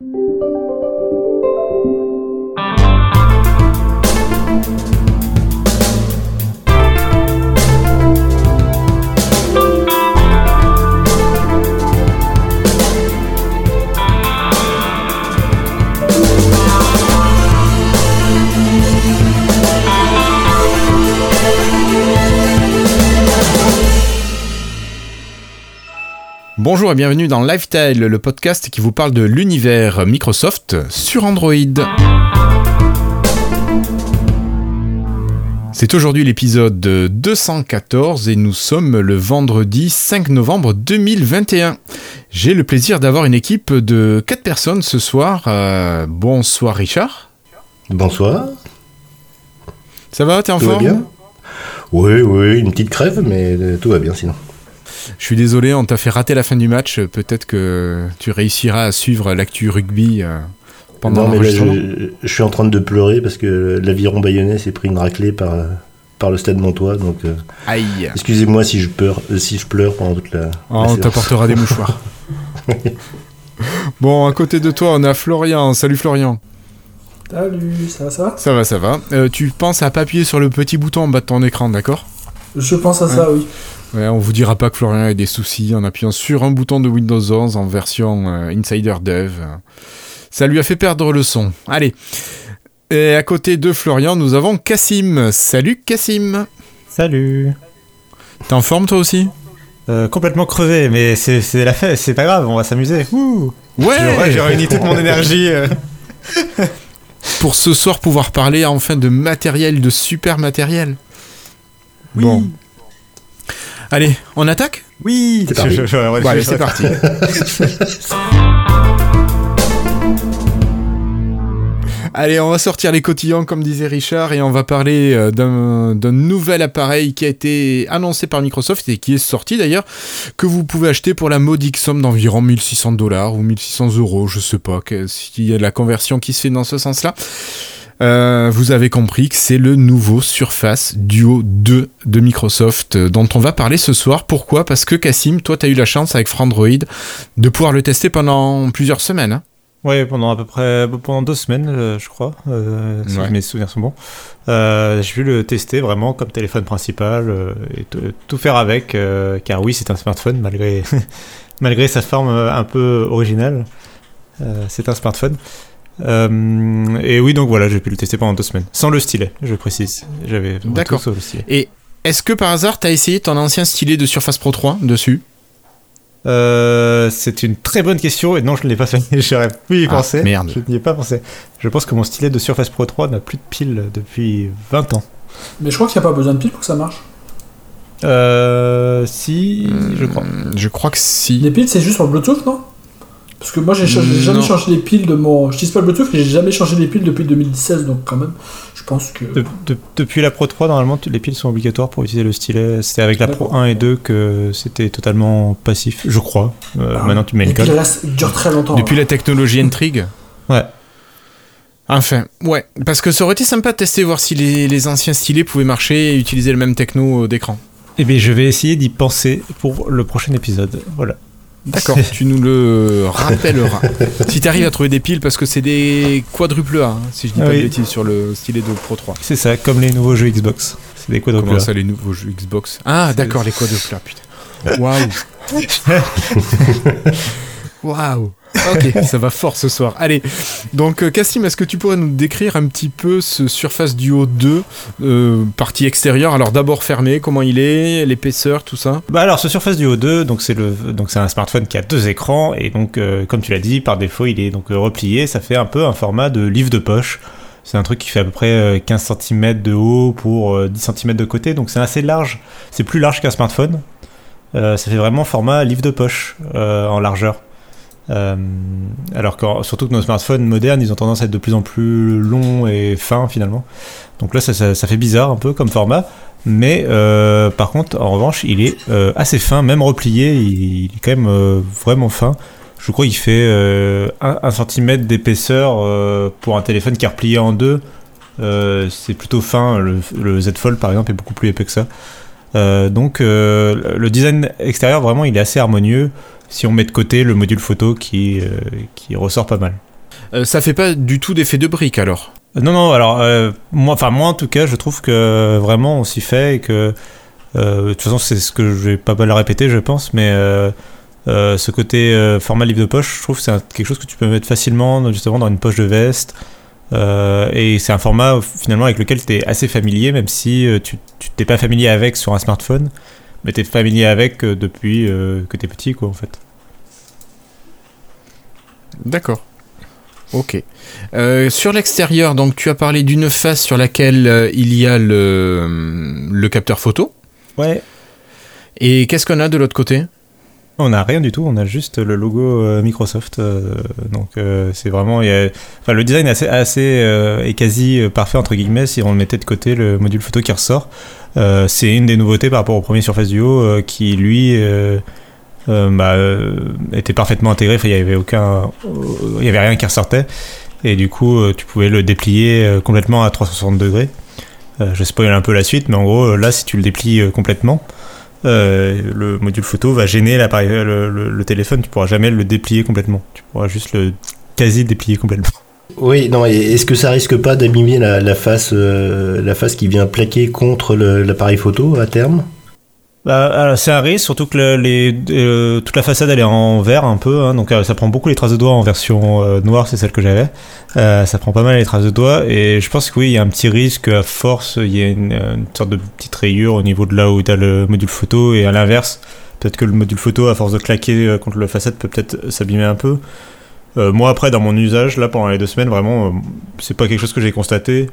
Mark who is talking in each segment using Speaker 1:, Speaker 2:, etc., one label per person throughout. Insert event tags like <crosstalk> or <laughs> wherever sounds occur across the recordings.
Speaker 1: you Bonjour et bienvenue dans Lifestyle, le podcast qui vous parle de l'univers Microsoft sur Android. C'est aujourd'hui l'épisode 214 et nous sommes le vendredi 5 novembre 2021. J'ai le plaisir d'avoir une équipe de 4 personnes ce soir. Euh, bonsoir Richard.
Speaker 2: Bonsoir.
Speaker 1: Ça va, t'es en forme?
Speaker 2: bien? Oui, oui, une petite crève, mais tout va bien sinon.
Speaker 1: Je suis désolé, on t'a fait rater la fin du match. Peut-être que tu réussiras à suivre l'actu rugby euh, pendant
Speaker 2: non, mais je, je, suis en train de pleurer parce que l'aviron bayonnais s'est pris une raclée par, par le stade Montois. Donc, euh,
Speaker 1: Aïe.
Speaker 2: Excusez-moi si je pleure, euh, si je pleure pendant toute la.
Speaker 1: Oh, on t'apportera des mouchoirs. <laughs> bon, à côté de toi, on a Florian. Salut Florian.
Speaker 3: Salut, ça va, ça va
Speaker 1: Ça va, ça va. tu penses à pas appuyer sur le petit bouton en bas de ton écran, d'accord?
Speaker 3: Je pense à ça, oui.
Speaker 1: Ouais, on vous dira pas que Florian a des soucis en appuyant sur un bouton de Windows 11 en version euh, Insider Dev. Ça lui a fait perdre le son. Allez. Et à côté de Florian, nous avons Cassim. Salut Cassim.
Speaker 4: Salut.
Speaker 1: T'es en forme toi aussi?
Speaker 4: Euh, Complètement crevé, mais c'est la fête, c'est pas grave, on va s'amuser.
Speaker 1: Ouais
Speaker 4: J'ai réuni toute mon énergie. Euh. <laughs>
Speaker 1: Pour ce soir pouvoir parler enfin de matériel, de super matériel.
Speaker 4: Oui. Bon.
Speaker 1: Allez, on attaque
Speaker 4: Oui
Speaker 1: C'est parti. allez, c'est parti. <laughs> Allez, on va sortir les cotillons, comme disait Richard, et on va parler euh, d'un nouvel appareil qui a été annoncé par Microsoft et qui est sorti d'ailleurs, que vous pouvez acheter pour la modique somme d'environ 1600 dollars ou 1600 euros, je sais pas, s'il y a la conversion qui se fait dans ce sens-là. Euh, vous avez compris que c'est le nouveau Surface Duo 2 de Microsoft euh, dont on va parler ce soir. Pourquoi? Parce que Cassim, toi, tu as eu la chance avec Frandroid de pouvoir le tester pendant plusieurs semaines. Hein
Speaker 4: oui, pendant à peu près pendant deux semaines, euh, je crois, si mes souvenirs sont bons. J'ai pu le tester vraiment comme téléphone principal et tout faire avec, car oui, c'est un smartphone malgré <laughs> malgré sa forme un peu originale. c'est un smartphone. Euh, et oui, donc voilà, j'ai pu le tester pendant deux semaines. Sans le stylet, je précise. J'avais
Speaker 1: D'accord. Et est-ce que par hasard, tu as essayé ton ancien stylet de Surface Pro 3 dessus?
Speaker 4: Euh, c'est une très bonne question et non, je ne l'ai pas fait. <laughs> J'aurais pu y ah, penser.
Speaker 1: Merde.
Speaker 4: Je n'y ai pas pensé. Je pense que mon stylet de Surface Pro 3 n'a plus de piles depuis 20 ans.
Speaker 3: Mais je crois qu'il n'y a pas besoin de piles pour que ça marche.
Speaker 4: Euh, si, je crois.
Speaker 1: Hmm, je crois que si.
Speaker 3: Les piles, c'est juste pour Bluetooth, non? Parce que moi, j'ai jamais changé les piles de mon. Je dis pas le Bluetooth, mais j'ai jamais changé les piles depuis 2016, donc quand même, je pense que.
Speaker 4: depuis la Pro 3, normalement, les piles sont obligatoires pour utiliser le stylet. C'était avec la Pro 1 et 2 que c'était totalement passif, je crois. Euh, ah. maintenant, tu mets une
Speaker 3: code. Les dure très longtemps.
Speaker 1: Depuis hein. la technologie Intrigue
Speaker 4: Ouais.
Speaker 1: Enfin, ouais. Parce que ça aurait été sympa de tester, voir si les, les anciens stylets pouvaient marcher et utiliser le même techno d'écran.
Speaker 4: Eh bien, je vais essayer d'y penser pour le prochain épisode. Voilà.
Speaker 1: D'accord, tu nous le rappelleras. <laughs> si tu arrives à trouver des piles, parce que c'est des quadruples A, hein, si je dis pas de bêtises, sur le stylet de Pro 3.
Speaker 4: C'est ça, comme les nouveaux jeux Xbox. C'est des quadruples
Speaker 1: Comment ça, les nouveaux jeux Xbox? Ah, d'accord, les quadruples A, putain. <laughs> Waouh <laughs> Waouh Ok, ça va fort ce soir. Allez, donc euh, Cassim, est-ce que tu pourrais nous décrire un petit peu ce Surface Duo 2, euh, partie extérieure? Alors d'abord fermé, comment il est, l'épaisseur, tout ça?
Speaker 4: Bah alors ce Surface Duo 2, donc c'est le, donc c'est un smartphone qui a deux écrans et donc euh, comme tu l'as dit, par défaut il est donc replié. Ça fait un peu un format de livre de poche. C'est un truc qui fait à peu près 15 cm de haut pour 10 cm de côté, donc c'est assez large. C'est plus large qu'un smartphone. ça fait vraiment format livre de poche en largeur. Euh, alors que surtout que nos smartphones modernes, ils ont tendance à être de plus en plus longs et fins finalement. Donc là, ça, fait bizarre un peu comme format. Mais euh, par contre, en revanche, il est euh, assez fin, même replié, il, est quand même vraiment fin. Je crois qu'il fait 1 cm d'épaisseur pour un téléphone qui est replié en deux. c'est plutôt fin. Le, le, Z Fold par exemple est beaucoup plus épais que ça. donc le design extérieur vraiment il est assez harmonieux si on met de côté le module photo qui, euh, qui ressort pas mal.
Speaker 1: Euh, ça fait pas du tout d'effet de brique alors?
Speaker 4: Non, non, alors, moi, enfin, moi en tout cas, je trouve que vraiment on s'y fait et que. de toute façon, c'est ce que je vais pas mal répéter, je pense, mais ce côté format livre de poche, je trouve que c'est quelque chose que tu peux mettre facilement justement dans une poche de veste. et c'est un format finalement avec lequel tu es assez familier, même si tu t'es pas familier avec sur un smartphone, mais tu es familier avec depuis que tu es petit, quoi, en fait.
Speaker 1: D'accord. Ok. Euh, sur l'extérieur, donc tu as parlé d'une face sur laquelle euh, il y a le, le capteur photo.
Speaker 4: Ouais.
Speaker 1: Et qu'est-ce qu'on a de l'autre côté?
Speaker 4: On n'a rien du tout, on a juste le logo euh, Microsoft. donc c'est vraiment. Enfin, le design est assez, assez quasi parfait, entre guillemets, si on mettait de côté le module photo qui ressort. c'est une des nouveautés par rapport au premier Surface Duo qui, lui euh, bah, euh, était parfaitement intégré. il y avait aucun, y avait rien qui ressortait. Et du coup, euh, tu pouvais le déplier complètement à 360 degrés. je spoil un peu la suite, mais en gros, là, si tu le déplies complètement, le module photo va gêner l'appareil, le, téléphone. Tu pourras jamais le déplier complètement. Tu pourras juste le quasi déplier complètement.
Speaker 2: Oui, non. Est-ce que ça risque pas d'abîmer la, face, la face qui vient plaquer contre l'appareil photo à terme?
Speaker 4: Bah, c'est un risque, surtout que euh, toute la façade elle est en vert un peu, hein, donc euh, ça prend beaucoup les traces de doigts en version euh, noire, c'est celle que j'avais. ça prend pas mal les traces de doigts et je pense que oui, il y a un petit risque à force, il y a une, sorte de petite rayure au niveau de là où tu as le module photo et à l'inverse, peut-être que le module photo à force de claquer contre la façade peut peut-être s'abîmer un peu. moi après dans mon usage là pendant les deux semaines vraiment c'est pas quelque chose que j'ai constaté.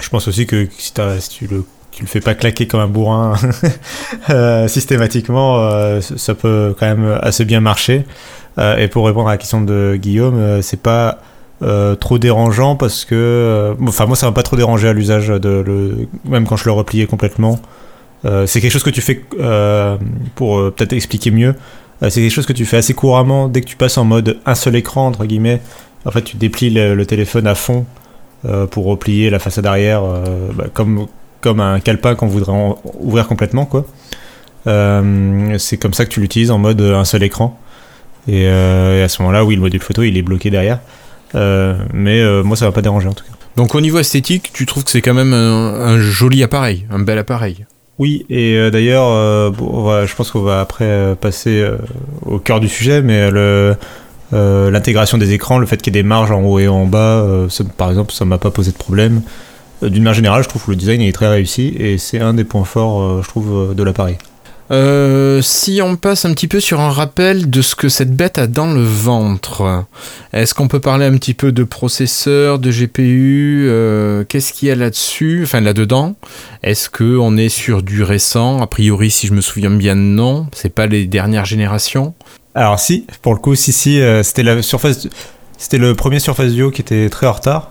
Speaker 4: Je pense aussi que si, si tu le tu le fais pas claquer comme un bourrin <laughs> euh, systématiquement, euh, ça peut quand même assez bien marcher. Euh, et pour répondre à la question de Guillaume, c'est pas trop dérangeant parce que, enfin moi ça m'a pas trop dérangé à l'usage de le, même quand je le repliais complètement. c'est quelque chose que tu fais pour peut-être expliquer mieux. c'est quelque chose que tu fais assez couramment dès que tu passes en mode un seul écran entre guillemets. En fait, tu déplies le, téléphone à fond pour replier la façade arrière, bah, comme comme un calepin qu'on voudrait ouvrir complètement, quoi. Euh, c'est comme ça que tu l'utilises en mode un seul écran. Et, euh, à ce moment-là, oui, le module photo, il est bloqué derrière. Euh, mais moi, ça va pas déranger en tout cas.
Speaker 1: Donc au niveau esthétique, tu trouves que c'est quand même un, joli appareil, un bel appareil
Speaker 4: Oui, et d'ailleurs, je pense qu'on va après passer au cœur du sujet, mais l'intégration des écrans, le fait qu'il y ait des marges en haut et en bas, par exemple, ça m'a pas posé de problème. Euh, d'une manière générale, je trouve que le design est très réussi et c'est un des points forts, euh, je trouve, euh, de l'appareil.
Speaker 1: si on passe un petit peu sur un rappel de ce que cette bête a dans le ventre, est-ce qu'on peut parler un petit peu de processeur, de GPU Qu'est-ce qu'il y a là-dessus Enfin, là-dedans? Est-ce qu'on est sur du récent? A priori, si je me souviens bien, non. C'est pas les dernières générations
Speaker 4: Alors, si, pour le coup, si, si. c'était la surface. C'était le premier Surface Duo qui était très en retard.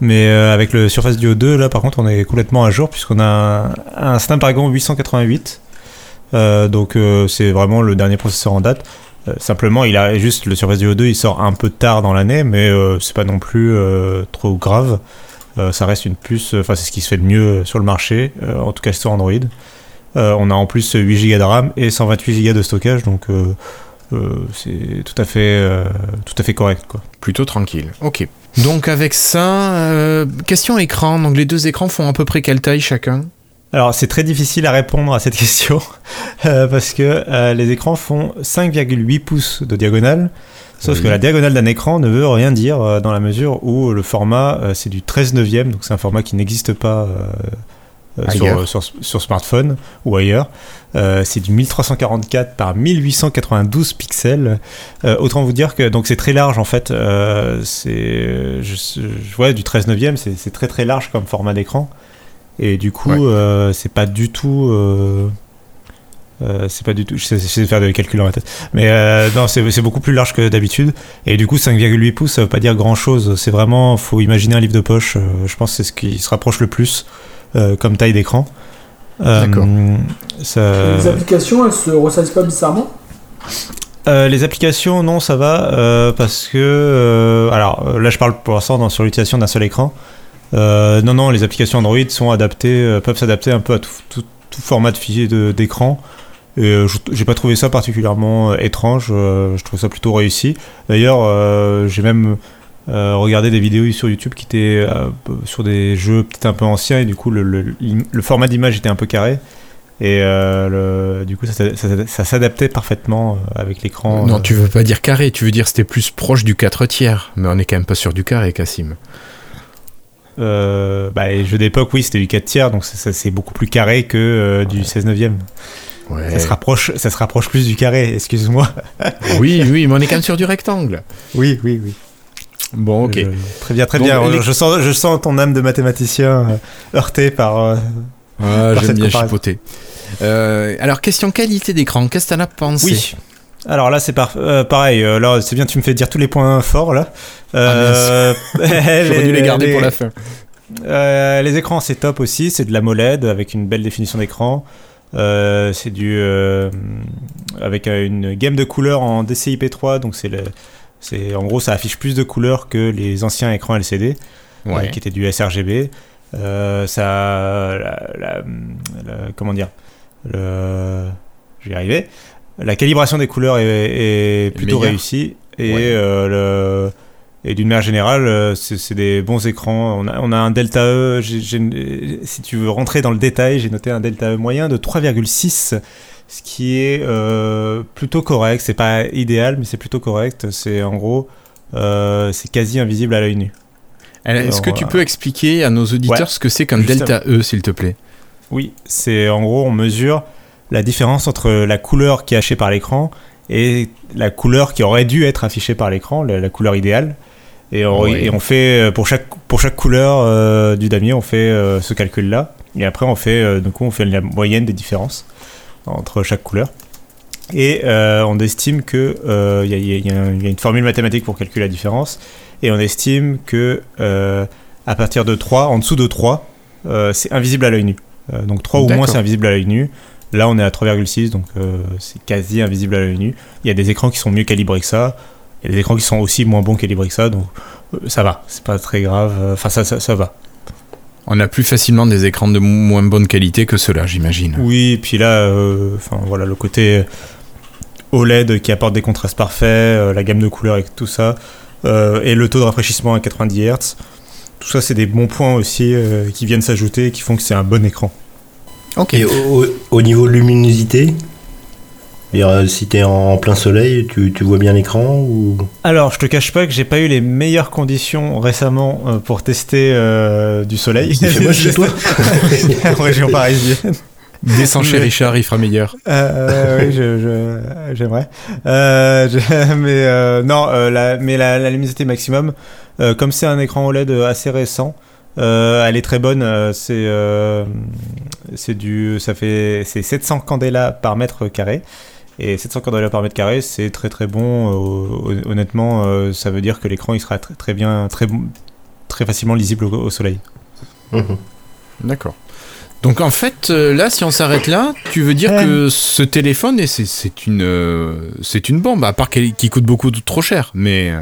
Speaker 4: Mais euh, avec le Surface Duo 2, là par contre, on est complètement à jour puisqu'on a un, Snapdragon 888. Euh, donc euh, c'est vraiment le dernier processeur en date. simplement, il a juste le Surface Duo 2, il sort un peu tard dans l'année, mais c'est pas non plus trop grave. ça reste une puce, enfin c'est ce qui se fait de mieux sur le marché, en tout cas sur Android. on a en plus 8 Go de RAM et 128 Go de stockage, donc c'est tout à fait tout à fait correct quoi.
Speaker 1: Plutôt tranquille. Ok. Donc avec ça, euh, question écran. Donc les deux écrans font à peu près quelle taille chacun?
Speaker 4: Alors c'est très difficile à répondre à cette <laughs> question euh, parce que euh, les écrans font 5,8 pouces de diagonale. Sauf que la diagonale d'un écran ne veut rien dire dans la mesure où le format c'est du 13 neuvième, donc c'est un format qui n'existe pas sur, sur, smartphone ou ailleurs. Euh, c'est du 1344 par 1892 pixels. Euh, autant vous dire que donc c'est très large en fait. Euh, c'est je, vois du 13 neuvième, c'est très très large comme format d'écran. Et du coup, c'est pas du tout. c'est pas du tout. Je sais, faire des calculs dans la tête. Mais non, c'est beaucoup plus large que d'habitude. Et du coup, 5,8 pouces, ça veut pas dire grand chose. C'est vraiment. Faut imaginer un livre de poche. je pense que c'est ce qui se rapproche le plus comme taille d'écran.
Speaker 3: D'accord. Euh, les applications, elles se ressaisissent pas bizarrement?
Speaker 4: Euh, les applications, non, ça va, euh, parce que... alors, là, je parle pour l'instant sur l'utilisation d'un seul écran. non, non, les applications Android sont adaptées, peuvent s'adapter un peu à tout, format de fichier d'écran. Et j'ai pas trouvé ça particulièrement étrange, je trouve ça plutôt réussi. D'ailleurs, j'ai même euh, regarder des vidéos sur YouTube qui étaient euh, sur des jeux peut-être un peu anciens et du coup le, le- le format d'image était un peu carré et euh, le- du coup ça, ça- ça s'adaptait parfaitement avec l'écran.
Speaker 1: Non, tu veux pas dire carré, tu veux dire c'était plus proche du 4 tiers. Mais on est quand même pas sur du carré, Cassim.
Speaker 4: Bah, les jeux d'époque, oui, c'était du 4 tiers, donc c'est beaucoup plus carré que du 16 neuvième.
Speaker 1: Ouais.
Speaker 4: Ça se rapproche, ça se rapproche plus du carré. <laughs> Excuse-moi.
Speaker 1: Oui, oui, mais on est quand même sur du rectangle.
Speaker 4: Oui, oui, oui.
Speaker 1: Bon, ok.
Speaker 4: Je- très bien, très
Speaker 1: Donc,
Speaker 4: bien.
Speaker 1: les-
Speaker 4: Je sens, je sens ton âme de mathématicien euh, heurtée par. euh,
Speaker 1: Ah, j'aime bien chipoter. Euh, alors, question qualité d'écran, qu'est-ce que t'en as pensé
Speaker 4: Oui. Alors là, c'est par- euh, pareil. euh, là, c'est bien, tu me fais dire tous les points forts là. Euh, <laughs>
Speaker 1: J'aurais dû les garder pour la fin.
Speaker 4: Euh, les écrans, c'est top aussi. C'est de la MOLED avec une belle définition d'écran. Euh, c'est du euh, avec euh, une gamme de couleurs en DCI-P3, donc c'est le, c'est en gros ça affiche plus de couleurs que les anciens écrans LCD euh, qui étaient du sRGB. Euh, ça, la- la- la- comment dire, le, je vais y arriver. La calibration des couleurs est, est plutôt réussie et
Speaker 1: Ouais.
Speaker 4: euh, le- et d'une manière générale, c'est des bons écrans. On a, on a un delta E, si tu veux rentrer dans le détail, j'ai noté un delta E moyen de 3,6, ce qui est euh, plutôt correct. C'est pas idéal, mais c'est plutôt correct. C'est en gros, euh, c'est quasi invisible à l'œil nu.
Speaker 1: Est-ce que tu peux expliquer à nos auditeurs
Speaker 4: ouais,
Speaker 1: ce que c'est qu'un delta E, s'il te plaît?
Speaker 4: Oui, c'est en gros, on mesure la différence entre la couleur qui est affichée par l'écran et la couleur qui aurait dû être affichée par l'écran, la, la couleur idéale. Et on,
Speaker 1: Oui.
Speaker 4: et on fait, euh, pour chaque, pour chaque couleur euh, du damier, on fait euh, ce calcul-là. Et après, on fait, euh, du coup, on fait la moyenne des différences entre chaque couleur. Et euh, on estime que euh, il y, a- il y a- y y une formule mathématique pour calculer la différence. Et on estime que euh, à partir de 3, en dessous de 3, euh, c'est invisible à l'œil nu. Euh, donc 3 ou moins, c'est invisible à l'œil nu. Là, on est à 3,6, donc euh, c'est quasi invisible à l'œil nu. Il y a des écrans qui sont mieux calibrés que ça. Il y a des écrans qui sont aussi moins bons calibrés que ça, donc euh, ça va. C'est pas très grave. Enfin, ça, ça, ça va.
Speaker 1: On a plus facilement des écrans de moins bonne qualité que ceux-là, j'imagine.
Speaker 4: Oui, et puis là, euh, enfin voilà, le côté OLED qui apporte des contrastes parfaits, euh, la gamme de couleurs et tout ça, euh, et le taux de rafraîchissement à 90 Hz. Tout ça, c'est des bons points aussi euh, qui viennent s'ajouter et qui font que c'est un bon écran.
Speaker 1: Ok.
Speaker 2: Et au niveau luminosité, c'est-à-dire, euh, si t'es en plein soleil, tu, tu vois bien l'écran ou?
Speaker 4: Alors, je te cache pas que j'ai pas eu les meilleures conditions récemment euh, pour tester euh, du soleil.
Speaker 2: Moche chez toi <laughs>
Speaker 4: en région parisienne.
Speaker 1: Descends chez Richard, il fera meilleur.
Speaker 4: Euh, oui, je, je- j'aimerais. Euh, <laughs> mais euh, non, euh, la, mais la, la luminosité maximum, euh, comme c'est un écran OLED assez récent, euh, elle est très bonne. c'est euh, c'est du, ça fait c'est 700 candela par mètre carré. Et 700 candela par mètre carré, c'est très très bon. euh, hon- honnêtement, euh, ça veut dire que l'écran il sera très, très bien, très très facilement lisible au, au soleil.
Speaker 2: Mhm.
Speaker 1: D'accord. Donc en fait, euh, là, si on s'arrête là, tu veux dire que ce téléphone, c'est- c'est une, euh, c'est une bombe, à part qu'il qu'il coûte beaucoup trop cher, mais...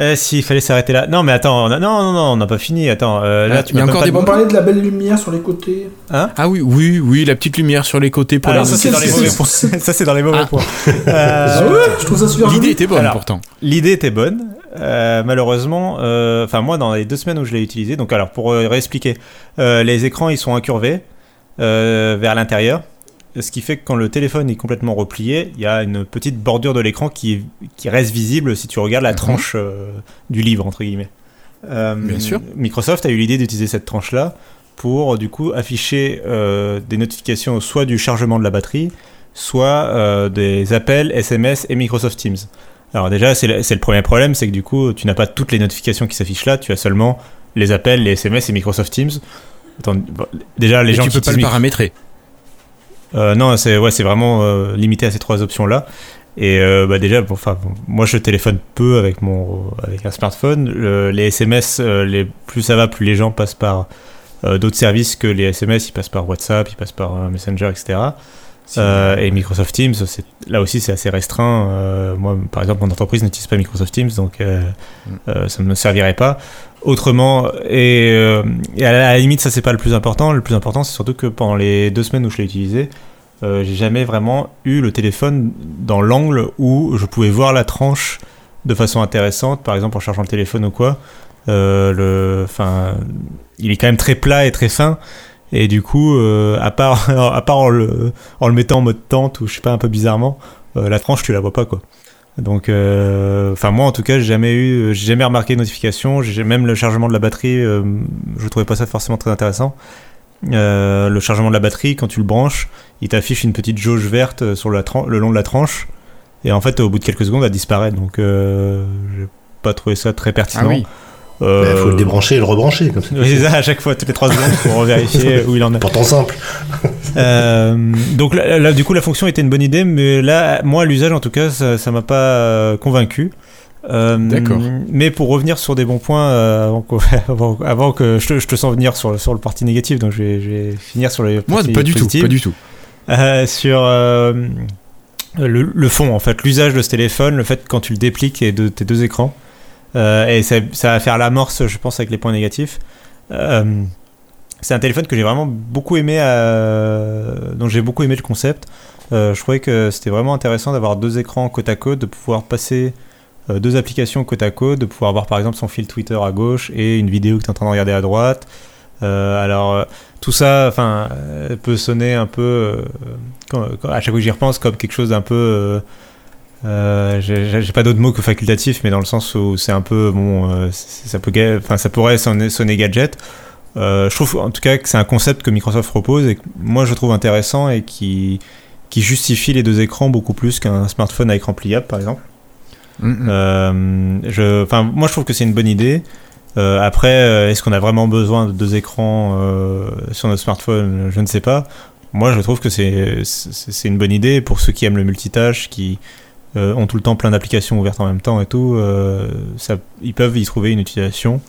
Speaker 1: euh,
Speaker 4: Euh, S'il fallait s'arrêter là. Non, mais attends, on a- non, non, non, on n'a pas fini. Attends, euh, là,
Speaker 1: Ah,
Speaker 4: tu
Speaker 1: il y a encore des
Speaker 3: On parlait de la belle lumière sur les côtés.
Speaker 1: Ah oui, oui, oui, la petite lumière sur les côtés pour
Speaker 4: Alors,
Speaker 1: la
Speaker 4: ça, c'est dans les mauvais
Speaker 3: c'est-
Speaker 4: points. Ça, c'est dans les mauvais
Speaker 1: Ah.
Speaker 4: points.
Speaker 3: Ah <laughs>
Speaker 4: Euh,
Speaker 3: ouais, je trouve ça super
Speaker 1: L'idée était bonne
Speaker 4: Alors,
Speaker 1: pourtant.
Speaker 4: L'idée était bonne. Euh, malheureusement, euh, enfin, moi, dans les deux semaines où je l'ai utilisé, donc, alors, pour euh, réexpliquer, euh, les écrans, ils sont incurvés euh, vers l'intérieur. Ce qui fait que quand le téléphone est complètement replié, il y a une petite bordure de l'écran qui, qui reste visible si tu regardes la
Speaker 1: Mhm.
Speaker 4: tranche euh, du livre, entre guillemets. Euh,
Speaker 1: Bien sûr.
Speaker 4: Microsoft a eu l'idée d'utiliser cette tranche-là pour du coup afficher euh, des notifications soit du chargement de la batterie, soit des appels, SMS et Microsoft Teams. Alors déjà, c'est le, premier problème, c'est que du coup, tu n'as pas toutes les notifications qui s'affichent là, tu as seulement les appels, les SMS et Microsoft Teams. Attends, bon, déjà, les gens
Speaker 1: tu
Speaker 4: qui
Speaker 1: peux pas le paramétrer.
Speaker 4: Euh, non, c'est ouais, vraiment euh, limité à ces trois options-là. Et euh, bah déjà, bon, moi je téléphone peu avec mon avec un smartphone. Le- les SMS, plus ça va, plus les gens passent par d'autres services que les SMS. Ils passent par WhatsApp, ils passent par Messenger, etc. Euh, et Microsoft Teams, là aussi c'est assez restreint. Euh, moi, par exemple, mon entreprise n'utilise pas Microsoft Teams, donc euh,
Speaker 1: Mm.
Speaker 4: ça ne me servirait pas. Autrement, et, et à, la, à la limite, ça c'est pas le plus important. Le plus important, c'est surtout que pendant les deux semaines où je l'ai utilisé, j'ai jamais vraiment eu le téléphone dans l'angle où je pouvais voir la tranche de façon intéressante, par exemple en chargeant le téléphone ou quoi. le, enfin, il est quand même très plat et très fin. Et du coup, à part, <laughs> à part en, le, mettant en mode tente ou je sais pas, un peu bizarrement, la tranche, tu la vois pas quoi. Donc, enfin moi en tout cas, j'ai jamais eu, j'ai jamais remarqué de notification. Même le chargement de la batterie, je trouvais pas ça forcément très intéressant. Euh, le chargement de la batterie, quand tu le branches, il t'affiche une petite jauge verte sur le long de la tranche. Et en fait, au bout de quelques secondes, elle disparaît. Donc, euh, j'ai pas trouvé ça très pertinent.
Speaker 2: Il euh, faut le débrancher et le rebrancher comme ça.
Speaker 4: Oui, ça à chaque fois, toutes les 3 secondes pour vérifier <laughs> où il en est.
Speaker 2: Pourtant simple.
Speaker 4: donc là, du coup, la fonction était une bonne idée, mais là, moi, l'usage en tout cas, ça m'a pas convaincu.
Speaker 1: Euh, D'accord.
Speaker 4: Mais pour revenir sur des bons points, euh, <laughs> avant, que, je, te, je, te, sens venir sur, sur le parti négatif, donc je vais, finir sur les
Speaker 1: Moi, pas du tout, pas du tout.
Speaker 4: Euh, sur le, fond, en fait, l'usage de ce téléphone, le fait quand tu le dépliques et de tes deux écrans, et ça, va faire l'amorce, je pense, avec les points négatifs. c'est un téléphone que j'ai vraiment beaucoup aimé, dont j'ai beaucoup aimé le concept. je trouvais que c'était vraiment intéressant d'avoir deux écrans côte à côte, de pouvoir passer euh, deux applications côte à côte, de pouvoir voir par exemple son fil Twitter à gauche et une vidéo que tu es en train de regarder à droite. Euh, alors euh, tout ça, enfin, peut sonner un peu, à chaque fois que j'y repense, comme quelque chose d'un peu, j'ai pas d'autre mot que facultatif, mais dans le sens où c'est un peu, bon, ça peut, enfin, ça pourrait sonner, sonner gadget. je trouve en tout cas que c'est un concept que Microsoft propose et que moi je trouve intéressant et qui, qui justifie les deux écrans beaucoup plus qu'un smartphone à écran pliable par exemple. Euh, je, enfin, moi, je trouve que c'est une bonne idée. Euh, après, euh, est-ce qu'on a vraiment besoin de deux écrans sur notre smartphone? Je ne sais pas. Moi, je trouve que c'est une bonne idée pour ceux qui aiment le multitâche, qui ont tout le temps plein d'applications ouvertes en même temps et tout. Ça, ils peuvent y trouver une utilisation.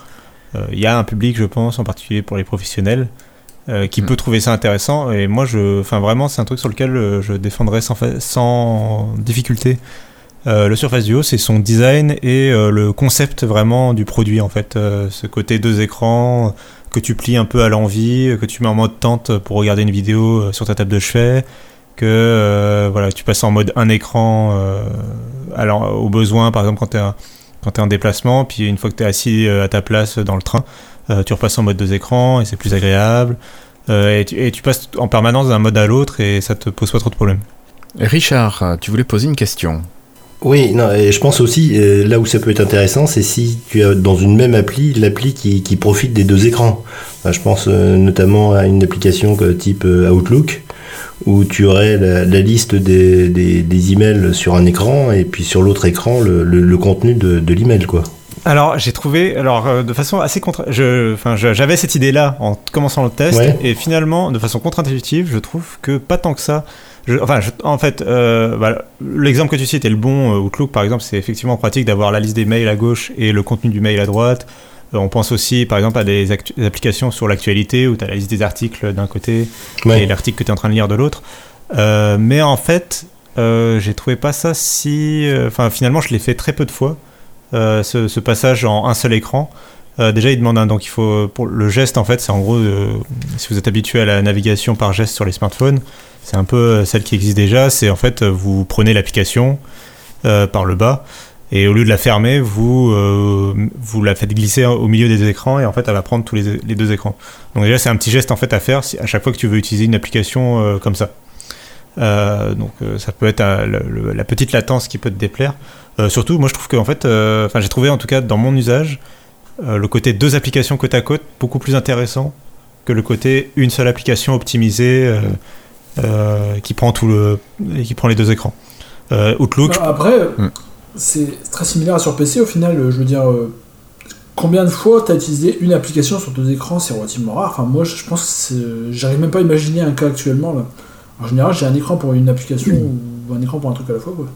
Speaker 4: Il y a un public, je pense, en particulier pour les professionnels, qui mm. peut trouver ça intéressant. Et moi, je, enfin, vraiment, c'est un truc sur lequel je défendrais sans, sans difficulté euh, le Surface Duo, c'est son design et euh, le concept vraiment du produit en fait. Euh, ce côté deux écrans que tu plies un peu à l'envie, que tu mets en mode tente pour regarder une vidéo sur ta table de chevet, que voilà, tu passes en mode un écran alors, au besoin, par exemple quand tu es, quand es en déplacement, puis une fois que tu es assis à ta place dans le train, tu repasses en mode deux écrans et c'est plus agréable. Et tu, et, tu, passes en permanence d'un mode à l'autre et ça te pose pas trop de problèmes.
Speaker 1: Richard, tu voulais poser une question
Speaker 2: oui, non, et je pense aussi, euh, là où ça peut être intéressant, c'est si tu as dans une même appli, l'appli qui, qui, profite des deux écrans. je pense euh, notamment à une application type euh, Outlook, où tu aurais la, liste des, des, des, emails sur un écran, et puis sur l'autre écran, le, le, contenu de, de l'email, quoi.
Speaker 4: Alors, j'ai trouvé, alors de façon assez contre, je, enfin, j'avais cette idée-là en commençant le test, et finalement, de façon contre-intuitive, je trouve que pas tant que ça enfin, en fait, euh, bah, l'exemple que tu cites est le bon. Euh, Outlook, par exemple, c'est effectivement pratique d'avoir la liste des mails à gauche et le contenu du mail à droite. Euh, on pense aussi, par exemple, à des, applications sur l'actualité où tu as la liste des articles d'un côté et l'article que tu es en train de lire de l'autre. mais en fait, j'ai trouvé pas ça si. Enfin, finalement, je l'ai fait très peu de fois, ce, ce, passage en un seul écran. déjà, il demande un, donc il faut pour le geste en fait, c'est en gros si vous êtes habitué à la navigation par geste sur les smartphones, c'est un peu euh, celle qui existe déjà. C'est en fait, euh, vous prenez l'application euh, par le bas et au lieu de la fermer, vous, vous la faites glisser au milieu des écrans et en fait, elle va prendre tous les, deux écrans. Donc déjà, c'est un petit geste en fait à faire à chaque fois que tu veux utiliser une application comme ça. donc ça peut être la petite latence qui peut te déplaire. surtout, moi je trouve que en fait, enfin j'ai trouvé en tout cas dans mon usage le côté deux applications côte à côte beaucoup plus intéressant que le côté une seule application optimisée euh, qui prend tout le qui prend les deux écrans. Euh, Outlook.
Speaker 3: Bah, après, hmm. C'est très similaire sur PC au final. Je veux dire, euh, combien de fois tu as utilisé une application sur deux écrans C'est relativement rare. Enfin, moi, je pense que j'arrive même pas à imaginer un cas actuellement. Là. En général, j'ai un écran pour une application ou un écran pour un truc à la fois. Quoi.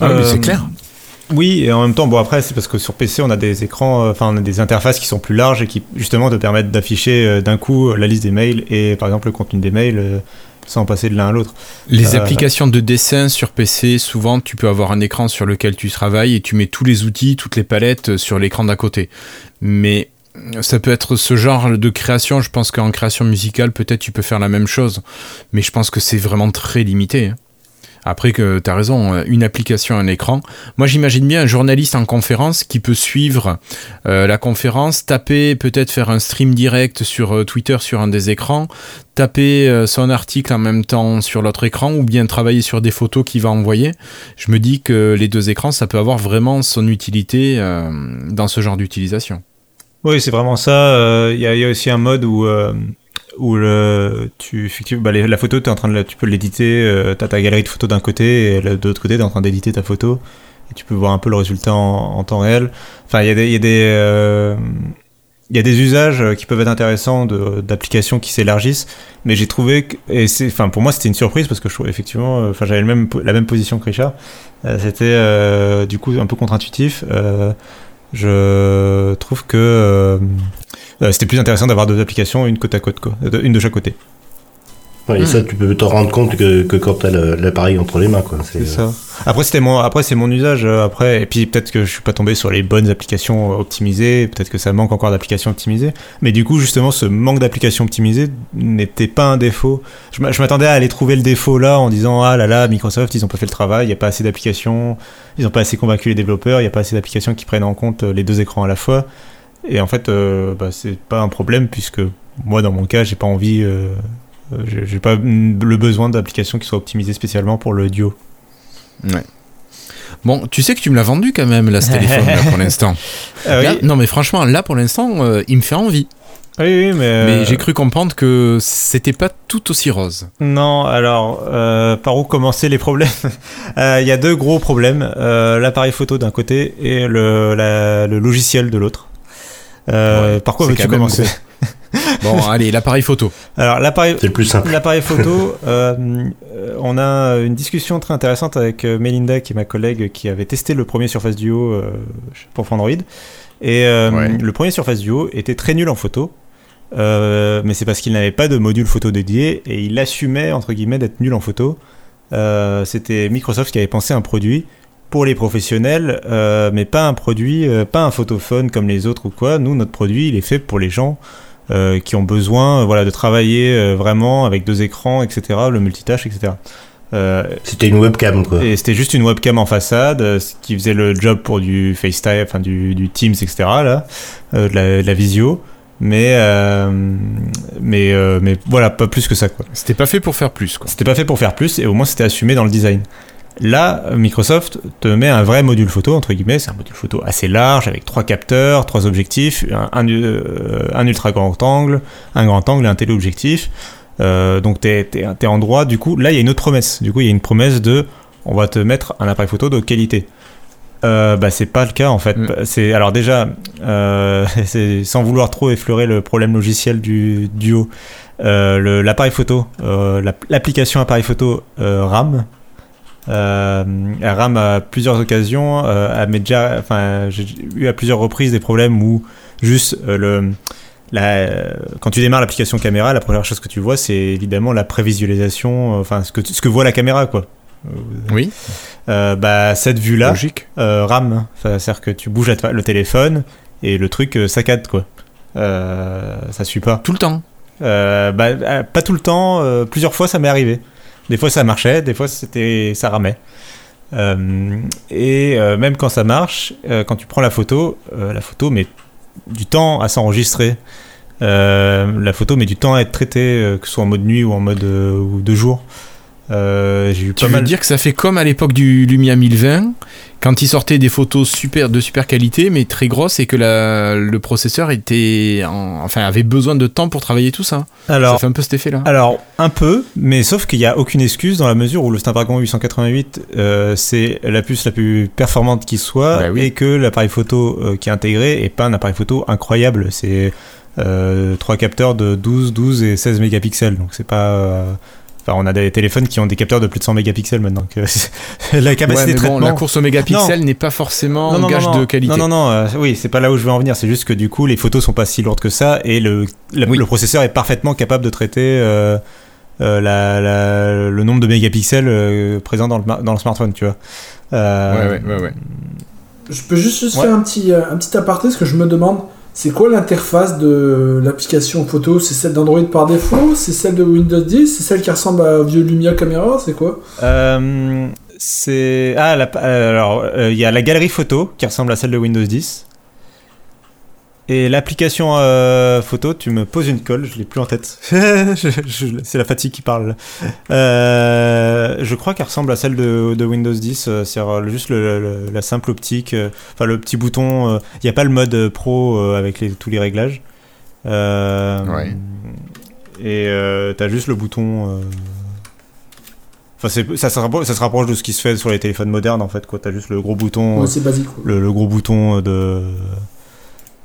Speaker 1: Ah, mais c'est clair.
Speaker 4: Oui, et en même temps, bon après, c'est parce que sur PC, on a des écrans, euh, enfin, on a des interfaces qui sont plus larges et qui, justement, te permettent d'afficher euh, d'un coup la liste des mails et, par exemple, le contenu des mails euh, sans passer de l'un à l'autre.
Speaker 1: Les applications de dessin sur PC, souvent, tu peux avoir un écran sur lequel tu travailles et tu mets tous les outils, toutes les palettes sur l'écran d'à côté. Mais ça peut être ce genre de création. Je pense qu'en création musicale, peut-être tu peux faire la même chose. Mais je pense que c'est vraiment très limité. Hein. Après que tu as raison, une application, un écran. Moi, j'imagine bien un journaliste en conférence qui peut suivre la conférence, taper, peut-être faire un stream direct sur Twitter sur un des écrans, taper son article en même temps sur l'autre écran ou bien travailler sur des photos qu'il va envoyer. Je me dis que les deux écrans, ça peut avoir vraiment son utilité dans ce genre d'utilisation.
Speaker 4: Oui, c'est vraiment ça. Il y, a aussi un mode où où le, tu, effectivement, bah, la photo, es en train de, tu peux l'éditer, euh, tu as ta galerie de photos d'un côté, et de l'autre côté, tu es en train d'éditer ta photo, et tu peux voir un peu le résultat en, temps réel. Enfin, il y a des... Euh, il y a des usages qui peuvent être intéressants d'applications qui s'élargissent, mais j'ai trouvé que, et c'est, enfin pour moi c'était une surprise parce que je trouvais effectivement, euh, enfin j'avais même, la même position que Richard, c'était du coup un peu contre-intuitif. je trouve que euh, c'était plus intéressant d'avoir deux applications, une côte à côte, quoi, une de chaque côté.
Speaker 2: et ça, tu peux te rendre compte que, que quand tu as l'appareil entre les mains. Quoi.
Speaker 4: C'est, ça. Après, c'était mon, après, c'est mon usage. Euh, après, et puis peut-être que je suis pas tombé sur les bonnes applications optimisées. Peut-être que ça manque encore d'applications optimisées. Mais du coup, justement, ce manque d'applications optimisées n'était pas un défaut. Je, m'attendais à aller trouver le défaut là en disant Ah là là, Microsoft, ils ont pas fait le travail, il n'y a pas assez d'applications, ils ont pas assez convaincu les développeurs, il n'y a pas assez d'applications qui prennent en compte les deux écrans à la fois. Et en fait, euh, bah, c'est pas un problème puisque moi, dans mon cas, j'ai pas envie, euh, j'ai pas le besoin d'applications qui soient optimisées spécialement pour le duo.
Speaker 1: Ouais. Bon, tu sais que tu me l'as vendu quand même, là, ce téléphone, là, pour l'instant. <laughs> Ah non, mais franchement, là, pour l'instant, euh, il me fait envie.
Speaker 4: Oui, oui, mais.
Speaker 1: Mais j'ai cru comprendre que c'était pas tout aussi rose.
Speaker 4: Non, alors, par où commencer les problèmes <laughs> Il y a deux gros problèmes l'appareil photo d'un côté et le, le logiciel de l'autre. Euh, par quoi veux-tu commencer <laughs>
Speaker 1: Bon, allez, l'appareil photo.
Speaker 4: Alors, l'appareil,
Speaker 2: c'est le plus simple.
Speaker 4: L'appareil photo, <laughs> euh, on a une discussion très intéressante avec euh, Melinda, qui est ma collègue, qui avait testé le premier Surface Duo pour Android. Et le premier Surface Duo était très nul en photo. mais c'est parce qu'il n'avait pas de module photo dédié et il assumait entre guillemets d'être nul en photo. C'était Microsoft qui avait pensé un produit pour les professionnels, euh, mais pas un produit, euh, pas un photophone comme les autres ou quoi. Nous, notre produit, il est fait pour les gens euh, qui ont besoin, voilà, de travailler vraiment avec deux écrans, etc., le multitâche, etc.
Speaker 2: c'était une webcam, quoi.
Speaker 4: Et c'était juste une webcam en façade qui faisait le job pour du FaceTime, enfin du, Teams, etc., là, de la, visio. Mais, mais, mais voilà, pas plus que ça, quoi.
Speaker 1: C'était pas fait pour faire plus, quoi.
Speaker 4: C'était pas fait pour faire plus, et au moins c'était assumé dans le design. Là, Microsoft te met un vrai module photo, entre guillemets, c'est un module photo assez large, avec trois capteurs, trois objectifs, un, euh, ultra grand angle, un grand angle et un téléobjectif. Euh, donc tu es, en droit, du coup, là il y a une autre promesse. Du coup, il y a une promesse de on va te mettre un appareil photo de qualité. Euh, bah c'est pas le cas en fait. Mm. C'est alors déjà euh, <laughs> sans vouloir trop effleurer le problème logiciel du duo. l'appareil photo, l'application appareil photo RAM euh, rame à plusieurs occasions. Euh, déjà, enfin, j'ai eu à plusieurs reprises des problèmes où juste euh, le la, quand tu démarres l'application caméra, la première chose que tu vois, c'est évidemment la prévisualisation, enfin ce que, ce que voit la caméra, quoi.
Speaker 1: Oui.
Speaker 4: bah, cette vue-là, rame. C'est-à-dire que tu bouges le téléphone et le truc saccade, quoi. ça suit pas.
Speaker 1: Tout le temps
Speaker 4: bah, Pas tout le temps, plusieurs fois ça m'est arrivé. Des fois ça marchait, des fois c'était ça ramait. Euh, et euh, même quand ça marche, euh, quand tu prends la photo, la photo met du temps à s'enregistrer. la photo met du temps à être traitée, que ce soit en mode nuit ou en mode ou de jour.
Speaker 1: j'ai eu tu veux dire que ça fait comme à l'époque du Lumia 1020 quand il sortait des photos super de super qualité mais très grosses et que le processeur était enfin avait besoin de temps pour travailler tout ça.
Speaker 4: Alors,
Speaker 1: ça fait un peu cet effet là.
Speaker 4: Alors un peu, mais sauf qu'il n'y a aucune excuse dans la mesure où le Snapdragon 888 euh, c'est la puce la plus performante qui soit bah et que l'appareil photo euh, qui est intégré est pas un appareil photo incroyable. C'est euh, trois capteurs de 12, 12 et 16 mégapixels, donc c'est pas on a des téléphones qui ont des capteurs de plus de 100 mégapixels maintenant. <laughs>
Speaker 1: la capacité de la course au mégapixel n'est pas forcément un gage de qualité.
Speaker 4: Non, non, non. Euh, oui, c'est pas là où je veux en venir. C'est juste que du coup, les photos sont pas si lourdes que ça et le, le processeur est parfaitement capable de traiter euh, euh, le nombre de mégapixels présents dans le, dans le smartphone, tu vois.
Speaker 1: ouais, ouais, ouais,
Speaker 3: Je peux juste, faire un petit, un petit aparté, parce que je me demande C'est quoi l'interface de l'application photo? C'est celle d'Android par défaut? C'est celle de Windows 10 C'est celle qui ressemble à vieux Lumia Camera? C'est quoi?
Speaker 4: Euh, C'est ah alors il y a la galerie photo qui ressemble à celle de Windows 10. Et l'application euh, photo, tu me poses une colle, je l'ai plus en tête. <laughs> c'est la fatigue qui parle. Euh, je crois qu'elle ressemble à celle de, Windows 10. Euh, c'est juste la simple optique, enfin le petit bouton. Il n'y a pas le mode pro avec tous les réglages. ouais. Et tu as juste le bouton. Enfin, ça, se rapproche, ça se rapproche de ce qui se fait sur les téléphones modernes en fait. Tu as juste le gros bouton.
Speaker 3: Ouais, c'est basique.
Speaker 4: le, gros bouton de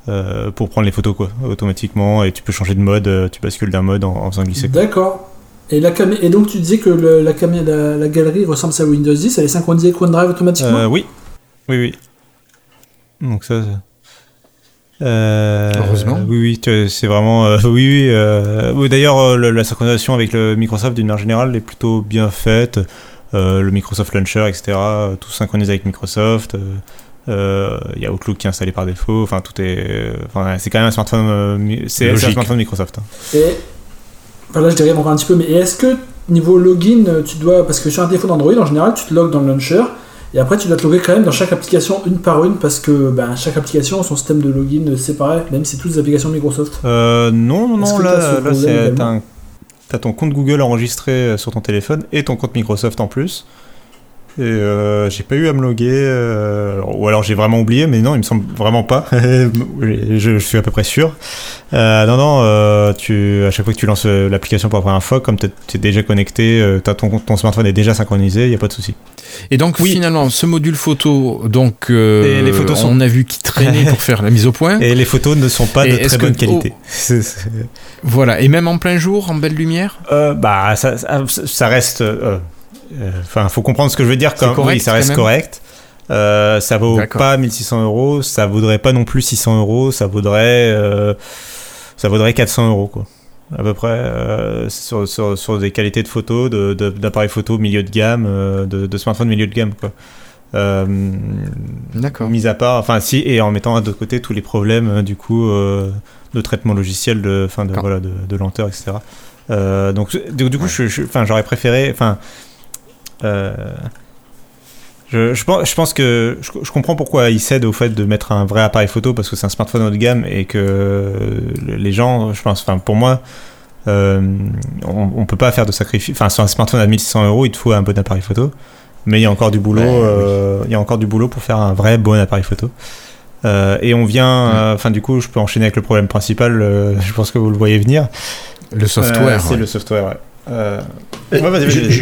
Speaker 4: euh, pour prendre les photos quoi, automatiquement et tu peux changer de mode, euh, tu bascules d'un mode en, faisant glisser.
Speaker 3: D'accord. Et, la et donc tu disais que la, caméra, la, galerie ressemble à Windows 10, elle est synchronisée avec OneDrive automatiquement?
Speaker 4: Euh, Oui, oui, oui. Donc ça.
Speaker 1: Heureusement.
Speaker 4: Oui, oui, c'est vraiment. <laughs> oui, oui. D'ailleurs, la synchronisation avec le Microsoft d'une manière générale est plutôt bien faite. le Microsoft Launcher, etc. Tout synchronisé avec Microsoft. Il euh, y a Outlook qui est installé par défaut. Enfin, tout est. Enfin, c'est quand même un smartphone. Euh, c'est un smartphone Microsoft. Hein.
Speaker 3: Et voilà, je dirais encore un petit peu, mais est-ce que niveau login, tu dois. Parce que sur un téléphone Android, en général, tu te logs dans le launcher. Et après, tu dois te loguer quand même dans chaque application une par une parce que ben, chaque application a son système de login séparé, même si c'est toutes les applications Microsoft.
Speaker 4: Euh, non, non, non, là, là c'est. T'as ton compte Google enregistré sur ton téléphone et ton compte Microsoft en plus. Et euh, j'ai pas eu à me loguer, euh, ou alors j'ai vraiment oublié, mais non, il me semble vraiment pas. <laughs> je, je, suis à peu près sûr. Euh, non, non, euh, tu, à chaque fois que tu lances euh, l'application pour la première fois, comme tu es déjà connecté, euh, as ton, ton smartphone est déjà synchronisé, il n'y a pas de souci.
Speaker 1: Et donc finalement, ce module photo, donc les photos sont... on a vu qu'il traînait pour faire la mise au point. <laughs>
Speaker 4: Et les photos ne sont pas de très bonne qualité. <laughs>
Speaker 1: voilà, et même en plein jour, en belle lumière?
Speaker 4: Bah, ça, ça reste euh, enfin, faut comprendre ce que je veux dire. Quand, oui, ça reste correct. Euh, ça vaut pas 1600 euros, ça vaudrait pas non plus 600 euros, ça vaudrait, euh, ça vaudrait 400 euros quoi, à peu près sur, sur, sur, des qualités de photos, d'appareils de, photo milieu de gamme, de, de milieu de gamme quoi.
Speaker 1: D'accord.
Speaker 4: Mis à part, enfin si, et en mettant de côté tous les problèmes du coup de traitement logiciel, de, fin de, voilà, de, lenteur, etc. donc du, coup, j'aurais préféré, enfin euh, je, je, pense, je, pense, que je, comprends pourquoi il cède au fait de mettre un vrai appareil photo parce que c'est un smartphone haut de gamme et que les gens, je pense, enfin pour moi, euh, on, on, peut pas faire de sacrifice. Enfin, sur un smartphone à 1600 euros, il te faut un bon appareil photo, mais il y a encore du boulot. Euh, il y a encore du boulot pour faire un vrai bon appareil photo. Euh, et on vient, enfin du coup, je peux enchaîner avec le problème principal. <laughs> je pense que vous le voyez venir.
Speaker 1: Le software.
Speaker 4: c'est le software. Ouais.
Speaker 2: Euh,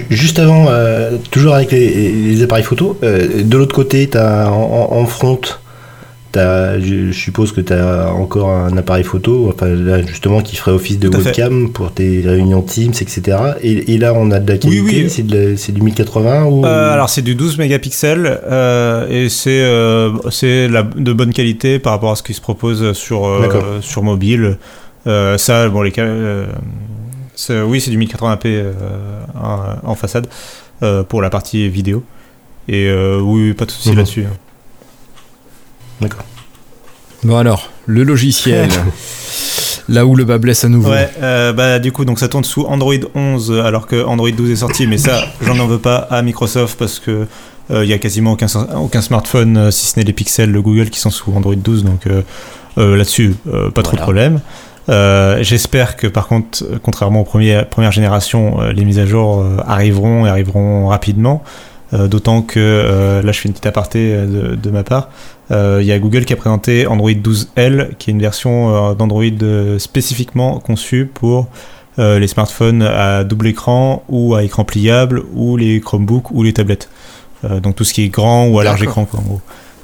Speaker 2: juste avant, euh, toujours avec les, appareils photo, euh, de l'autre côté, as, en, front, as, je, suppose que tu as encore un appareil photo, enfin, là, justement, qui ferait office de webcam pour tes réunions Teams, etc. Et, là, on a de la qualité, c'est du 1080 ou...
Speaker 4: Alors, c'est du 12 mégapixels et c'est de bonne qualité par rapport à ce qui se propose sur, sur mobile. ça, bon, les oui, c'est du 1080p euh, en, façade euh, pour la partie vidéo. Et euh, oui, pas de souci mhm. là-dessus. Hein.
Speaker 2: D'accord.
Speaker 1: Bon alors, le logiciel. <laughs> là où le bas blesse à nouveau.
Speaker 4: Ouais, bah du coup, donc ça tourne sous Android 11 alors que Android 12 est sorti, mais ça, <laughs> j'en en veux pas à Microsoft parce que il y a quasiment aucun, aucun smartphone, si ce n'est les pixels de Google, qui sont sous Android 12, donc là-dessus, pas trop de problème. Euh, j'espère que par contre, contrairement aux premières, premières générations, euh, les mises à jour euh, arriveront et arriveront rapidement. D'autant que, là je fais une petite aparté de, ma part, il y a Google qui a présenté Android 12L, qui est une version d'Android spécifiquement conçue pour les smartphones à double écran ou à écran pliable ou les Chromebooks ou les tablettes. donc tout ce qui est grand ou à large écran quoi, en gros.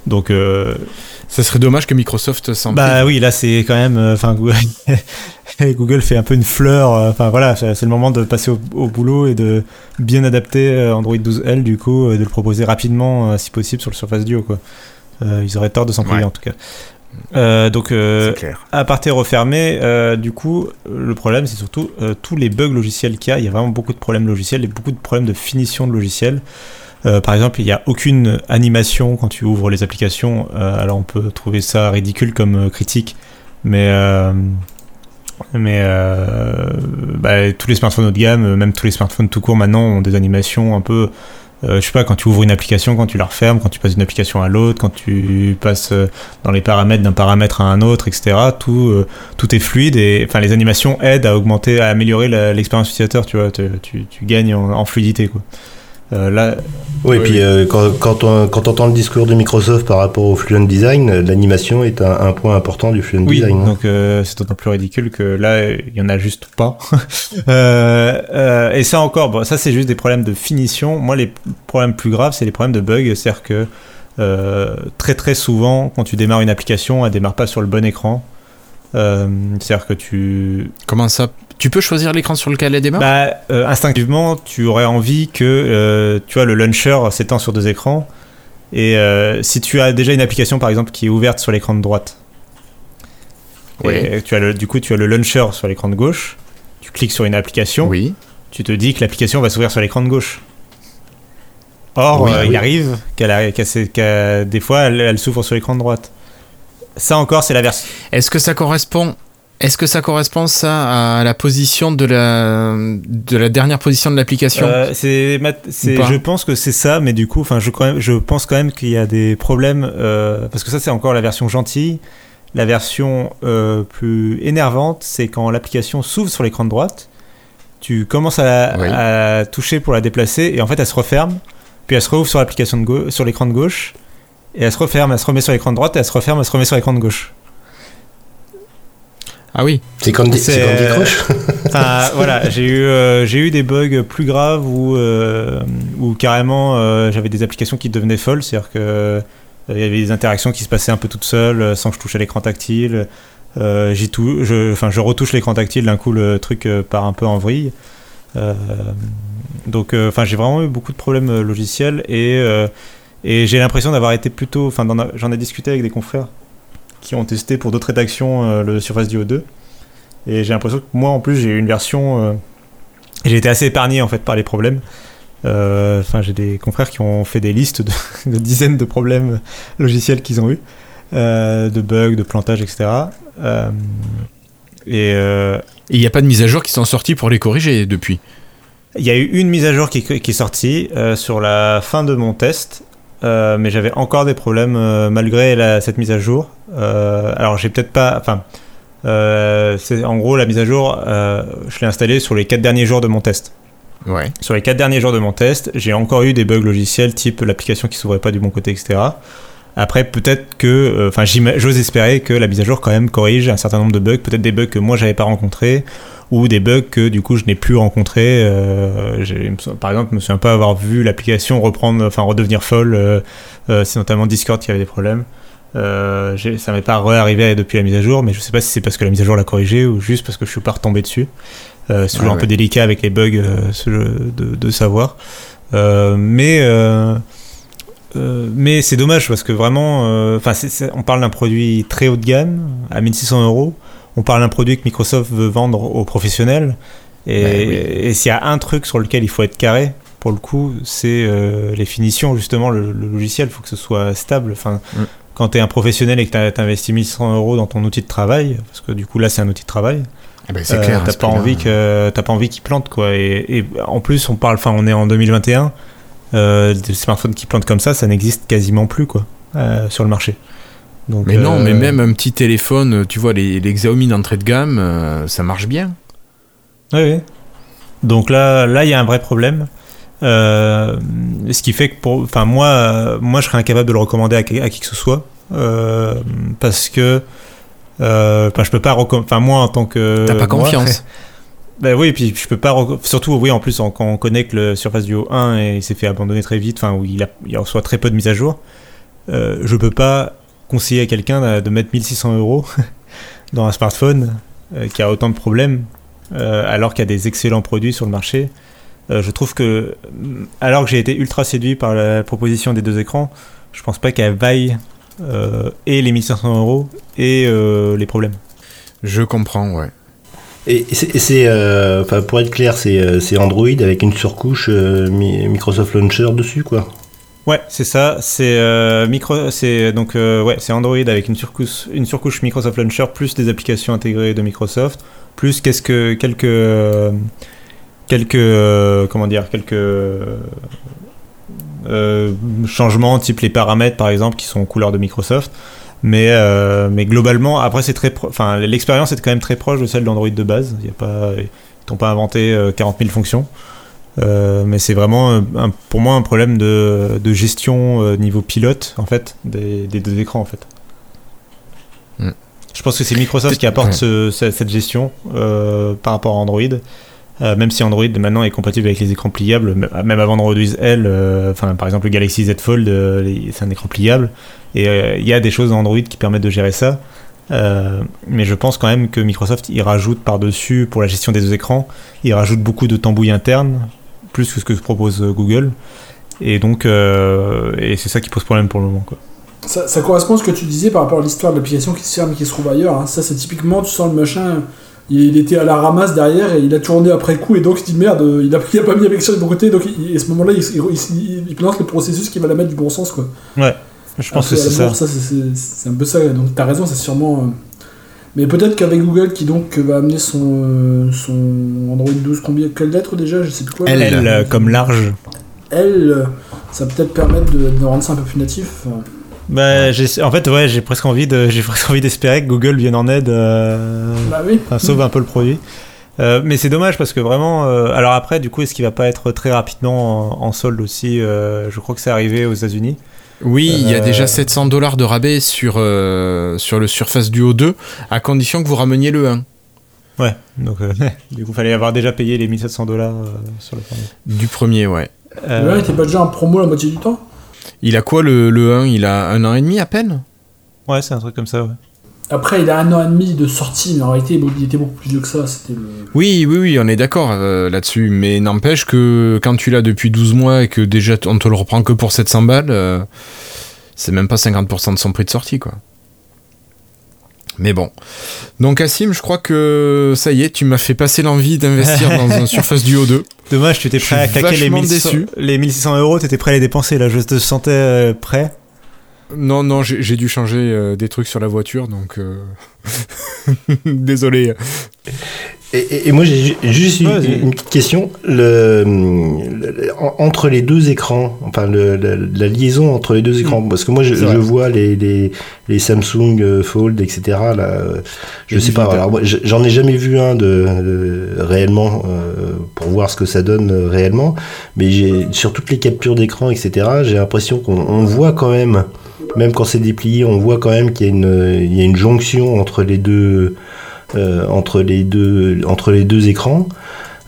Speaker 4: Donc
Speaker 1: ça serait dommage que Microsoft s'en
Speaker 4: Bah oui, là c'est quand même. Euh, enfin, <laughs> Google fait un peu une fleur. Euh, enfin voilà, c'est le moment de passer au, boulot et de bien adapter euh, Android 12L du coup, de le proposer rapidement si possible sur le Surface Duo quoi. ils auraient tort de s'en priver en tout cas. donc, à partir refermé, du coup, le problème, c'est surtout tous les bugs logiciels qu'il y a. Il y a vraiment beaucoup de problèmes logiciels et beaucoup de problèmes de finition de logiciels. Euh, par exemple, il n'y a aucune animation quand tu ouvres les applications. Euh, alors on peut trouver ça ridicule comme euh, critique. Mais, mais bah, tous les smartphones haut de gamme, même tous les smartphones tout court maintenant ont des animations un peu. Je sais pas, quand tu ouvres une application, quand tu la refermes, quand tu passes d'une application à l'autre, quand tu passes dans les paramètres d'un paramètre à un autre, etc. Tout, tout est fluide et enfin les animations aident à augmenter, à améliorer l'expérience utilisateur. Tu vois, tu gagnes en, en fluidité quoi. Euh, là,
Speaker 2: Oui, et puis euh, quand, quand on, quand on entend le discours de Microsoft par rapport au Fluent Design, l'animation est un, un point important du Fluent
Speaker 4: Oui,
Speaker 2: Design. hein.
Speaker 4: donc euh, c'est d'autant plus ridicule que là, il y en a juste pas. <laughs> Euh, euh, et ça encore, bon, ça c'est juste des problèmes de finition. Moi, les problèmes plus graves, c'est les problèmes de bugs. C'est-à-dire que euh, très très souvent, quand tu démarres une application, elle démarre pas sur le bon écran. Euh, C'est-à-dire que tu,
Speaker 1: Comment ça Tu peux choisir l'écran sur lequel elle démarre
Speaker 4: bah, euh, instinctivement, tu aurais envie que, euh, tu vois, le launcher s'étend sur deux écrans. Et euh, si tu as déjà une application, par exemple, qui est ouverte sur l'écran de droite, et tu as le, du coup, tu as le launcher sur l'écran de gauche, tu cliques sur une application,
Speaker 1: Oui.
Speaker 4: tu te dis que l'application va s'ouvrir sur l'écran de gauche. Or,
Speaker 2: Oui,
Speaker 4: il arrive qu'elle qu'elle- des fois, elle, elle s'ouvre sur l'écran de droite. Ça encore, c'est la version.
Speaker 1: Est-ce que ça correspond Est-ce que ça correspond ça à la position de la de la dernière position de l'application?
Speaker 4: Euh, c'est, je pense que c'est ça, mais du coup, enfin, je, quand même- je pense quand même qu'il y a des problèmes euh, parce que ça, c'est encore la version gentille. La version euh, plus énervante, c'est quand l'application s'ouvre sur l'écran de droite, tu commences à,
Speaker 1: Oui.
Speaker 4: à toucher pour la déplacer et en fait, elle se referme, puis elle se rouvre sur l'application de sur l'écran de gauche et elle se referme, elle se remet sur l'écran de droite, et elle se referme, elle se remet sur l'écran de gauche.
Speaker 1: Ah oui.
Speaker 2: C'est Candy, c'est Candy
Speaker 4: euh,
Speaker 2: Crush <laughs>
Speaker 4: Enfin, voilà, j'ai eu, euh, j'ai eu des bugs plus graves où, euh, où carrément euh, j'avais des applications qui devenaient folles, c'est-à-dire que il y avait des interactions qui se passaient un peu toutes seules sans que je touche à l'écran tactile. J'y tou- je, enfin, je retouche l'écran tactile, d'un coup le truc part un peu en vrille. Donc, enfin, j'ai vraiment eu beaucoup de problèmes logiciels et, et j'ai l'impression d'avoir été plutôt, enfin, j'en ai discuté avec des confrères qui ont testé pour d'autres rédactions euh, le Surface Duo 2. Et j'ai l'impression que moi, en plus, j'ai eu une version. euh, et j'ai été assez épargné en fait par les problèmes. Euh, Enfin, j'ai des confrères qui ont fait des listes de, <laughs> de dizaines de problèmes logiciels qu'ils ont eu, de bugs, de plantages, etc. Et
Speaker 1: Et il n'y a pas de mise à jour qui sont sorties pour les corriger depuis?
Speaker 4: il y a eu une mise à jour qui, qui est sortie euh, sur la fin de mon test, euh, mais j'avais encore des problèmes euh, malgré la- cette mise à jour. Euh, alors j'ai peut-être pas, enfin, en gros la mise à jour, je l'ai installée sur les quatre derniers jours de mon test.
Speaker 1: Ouais.
Speaker 4: Sur les quatre derniers jours de mon test, j'ai encore eu des bugs logiciels type l'application qui s'ouvrait pas du bon côté, etc. Après, peut-être que, euh, enfin, j'ose espérer que la mise à jour quand même corrige un certain nombre de bugs, peut-être des bugs que moi j'avais pas rencontrés, ou des bugs que du coup je n'ai plus rencontrés. Euh, par exemple, je me souviens pas avoir vu l'application reprendre, enfin redevenir folle. euh, euh, c'est notamment Discord qui avait des problèmes. Euh, ça m'est pas re-arrivé depuis la mise à jour, mais je sais pas si c'est parce que la mise à jour l'a corrigé ou juste parce que je suis pas retombé dessus. Euh, c'est toujours
Speaker 1: Ah
Speaker 4: un peu délicat avec les bugs euh, de, de savoir. Mais euh, mais c'est dommage parce que vraiment, euh, enfin, on parle d'un produit très haut de gamme à 1600 euros. On parle d'un produit que Microsoft veut vendre aux professionnels. Et,
Speaker 1: Ouais, oui.
Speaker 4: et s'il y a un truc sur lequel il faut être carré, pour le coup, c'est euh, les finitions. Justement, le, le logiciel, il faut que ce soit stable. Enfin,
Speaker 1: Mm.
Speaker 4: quand tu es un professionnel et que tu investis 1100 euros dans ton outil de travail, parce que du coup là c'est un outil de travail,
Speaker 1: Eh ben, c'est clair. à
Speaker 4: T'as pas pas envie qu'il plante quoi. Et, et en plus, on parle, enfin, on est en 2021. Euh, des smartphones qui plantent comme ça, ça n'existe quasiment plus quoi euh, sur le marché. Donc,
Speaker 1: Mais non,
Speaker 4: euh,
Speaker 1: mais même un petit téléphone, tu vois, les, les Xiaomi d'entrée de gamme, euh, ça marche bien.
Speaker 4: Oui, oui. Donc là, là, il y a un vrai problème. Euh, ce qui fait que pour, enfin moi, euh, moi, je serais incapable de le recommander à, qui à qui que ce soit euh, parce que, euh, enfin, je peux pas, enfin moi en tant que,
Speaker 1: T'as pas
Speaker 4: moi,
Speaker 1: confiance. <laughs> <laughs>
Speaker 4: Ben oui, puis je peux pas. Surtout, oui, en plus, quand on connaît que le Surface Duo 1 et il s'est fait abandonner très vite, enfin, où il, reçoit très peu de mises à jour, euh, je peux pas conseiller à quelqu'un de, mettre 1600 euros <laughs> dans un smartphone euh, qui a autant de problèmes, euh, alors qu'il y a des excellents produits sur le marché. Euh, je trouve que, mm, alors que j'ai été ultra séduit par la proposition des deux écrans, je pense pas qu'elle vaille et les 1500 euros et les problèmes.
Speaker 1: Je comprends, ouais.
Speaker 2: Et c'est, euh, pour être clair, c'est, euh, c'est Android avec une surcouche euh, Mi- Microsoft Launcher dessus, quoi.
Speaker 4: Ouais, c'est ça. C'est euh, micro, c'est donc ouais, c'est Android avec une surcouche, une surcouche Microsoft Launcher plus des applications intégrées de Microsoft, plus que quelques quelques comment dire quelques changements type les paramètres par exemple qui sont couleur de Microsoft. Mais, euh, mais globalement, après, c'est très. Enfin, l'expérience est quand même très proche de celle d'Android de base. Y a pas, ils n'ont pas inventé euh, 40 000 fonctions. Euh, mais c'est vraiment, un- pour moi, un problème de, de gestion euh, niveau pilote, en fait, des, des deux écrans, en fait.
Speaker 1: Hmm.
Speaker 4: Je pense que c'est Microsoft qui apporte ce- ce- cette gestion euh, par rapport à Android. Euh, même si Android maintenant est compatible avec les écrans pliables, même avant Android L, euh, par exemple le Galaxy Z Fold, euh, c'est un écran pliable, et euh, il y a des choses dans Android qui permettent de gérer ça. Mais je pense quand même que Microsoft il rajoute par-dessus pour la gestion des deux écrans, il rajoute beaucoup de tambouilles internes, plus que ce que propose Google. Et donc, et c'est ça qui pose problème pour le moment.
Speaker 3: Ça correspond à ce que tu disais par rapport à l'histoire de l'application qui se ferme et qui se trouve ailleurs. hein. Ça, c'est typiquement, tu sens le machin, il était à la ramasse derrière et il a tourné après coup et donc il dit merde, il a, il a pas mis l'application du bon côté, donc il- et à ce moment-là, il, il, il- le processus qui va la mettre du bon sens. Quoi.
Speaker 4: Je pense
Speaker 3: Après,
Speaker 4: que c'est ça.
Speaker 3: l'amour, c'est- un peu ça. Donc t'as raison, c'est sûrement. euh, Mais peut-être qu'avec Google qui donc va amener son, euh, son Android 12, combien, quelle lettre déjà Je sais plus quoi.
Speaker 1: L.
Speaker 4: L euh, comme large.
Speaker 3: L, euh, ça va peut-être permettre de, de rendre ça un peu plus natif. euh.
Speaker 4: Bah, en fait, ouais, j'ai presque envie de, <laughs> j'ai presque envie d'espérer que Google vienne en aide, euh,
Speaker 3: Bah oui.
Speaker 4: enfin, sauve un peu le produit. Euh, mais c'est dommage parce que vraiment. euh, alors après, du coup, est-ce qu'il va pas être très rapidement en, en solde aussi euh, Je crois que c'est arrivé aux États-Unis.
Speaker 1: Oui, il y a déjà 700 dollars de rabais sur, euh, sur le Surface Duo 2, à condition que vous rameniez le 1.
Speaker 4: Ouais. Donc, euh, <laughs> du coup, fallait avoir déjà payé les 1700 dollars sur le premier.
Speaker 1: Du premier, ouais.
Speaker 4: Euh,
Speaker 3: Le 1 était pas déjà en promo la moitié du temps?
Speaker 1: Il a quoi le, le 1 Il a un an et demi à peine?
Speaker 4: Ouais, c'est un truc comme ça. Ouais.
Speaker 3: Après, il a un an et demi de sortie, mais en réalité, il était beaucoup plus vieux que ça. C'était le.
Speaker 1: Oui, oui, oui, on est d'accord euh, là-dessus. Mais n'empêche que quand tu l'as depuis 12 mois et que déjà on te le reprend que pour 700 balles, euh, c'est même pas 50% de son prix de sortie, quoi. Mais bon. Donc, Assim, je crois que ça y est, tu m'as fait passer l'envie d'investir dans un <laughs> Surface Duo 2.
Speaker 4: Dommage, tu étais prêt à claquer les
Speaker 1: vachement
Speaker 4: 1600,
Speaker 1: déçu.
Speaker 4: les 1600 euros, t'étais prêt à les dépenser là. Je te sentais euh, prêt.
Speaker 1: Non, non, j'ai j'ai dû changer euh, des trucs sur la voiture, donc. euh, <laughs> Désolé.
Speaker 2: Et, et- et moi, j'ai ju- juste une, petite question. Le, le- en- entre les deux écrans, enfin, le- la, la liaison entre les deux écrans, parce que moi, je, je vois les, les, les Samsung euh, Fold, etc. Là, euh, je
Speaker 1: Et
Speaker 2: sais pas. Alors, j'en ai jamais vu un de, de- réellement euh, pour voir ce que ça donne euh, réellement, mais j'ai sur toutes les captures d'écran, etc. J'ai l'impression qu'on on voit quand même, même quand c'est déplié, on voit quand même qu'il y a une, il y a une jonction entre les deux entre les deux entre les deux écrans.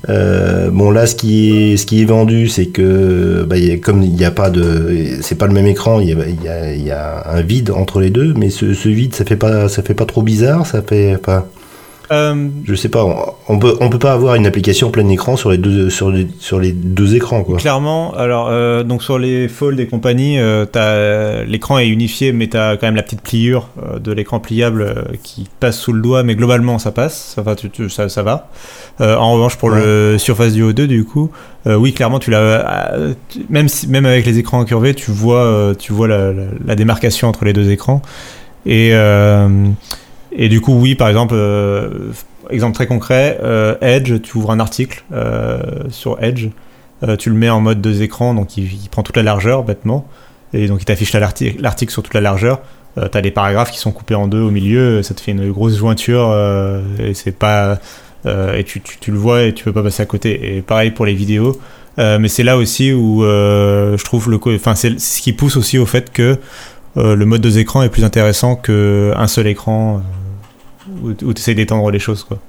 Speaker 2: Euh, bon là, ce qui est ce qui est vendu, c'est que bah, y a- comme il n'y a pas de, c'est pas le même écran, il y a, y a- y a un vide entre les deux, mais ce, ce vide, ça fait pas ça fait pas trop bizarre, ça fait pas.
Speaker 4: Euh,
Speaker 2: Je sais pas, on, on peut on peut pas avoir une application plein écran sur les deux sur les sur les deux écrans quoi.
Speaker 4: Clairement, alors euh, donc sur les Fold et compagnie, euh, l'écran est unifié, mais t'as quand même la petite pliure de l'écran pliable qui passe sous le doigt, mais globalement ça passe, ça va. tu- tu- ça, ça va. En revanche, pour le Surface Duo 2, du coup, oui, clairement, tu l'as. tu- même si, même avec les écrans incurvés, tu vois, tu vois la, la- la démarcation entre les deux écrans. Et et du coup, oui, par exemple, euh, exemple très concret, euh, Edge, tu ouvres un article euh, sur Edge. Tu le mets en mode deux écrans, donc il, prend toute la largeur bêtement, et donc il t'affiche la- l'arti- l'article sur toute la largeur. Euh, T'as les paragraphes qui sont coupés en deux au milieu, ça te fait une grosse jointure, et c'est pas, et tu, tu, tu le vois et tu peux pas passer à côté. Et pareil pour les vidéos, mais c'est là aussi où je trouve le, enfin c'est ce qui pousse aussi au fait que le mode deux écrans est plus intéressant qu'un seul écran où, tu essaies d'étendre les choses quoi.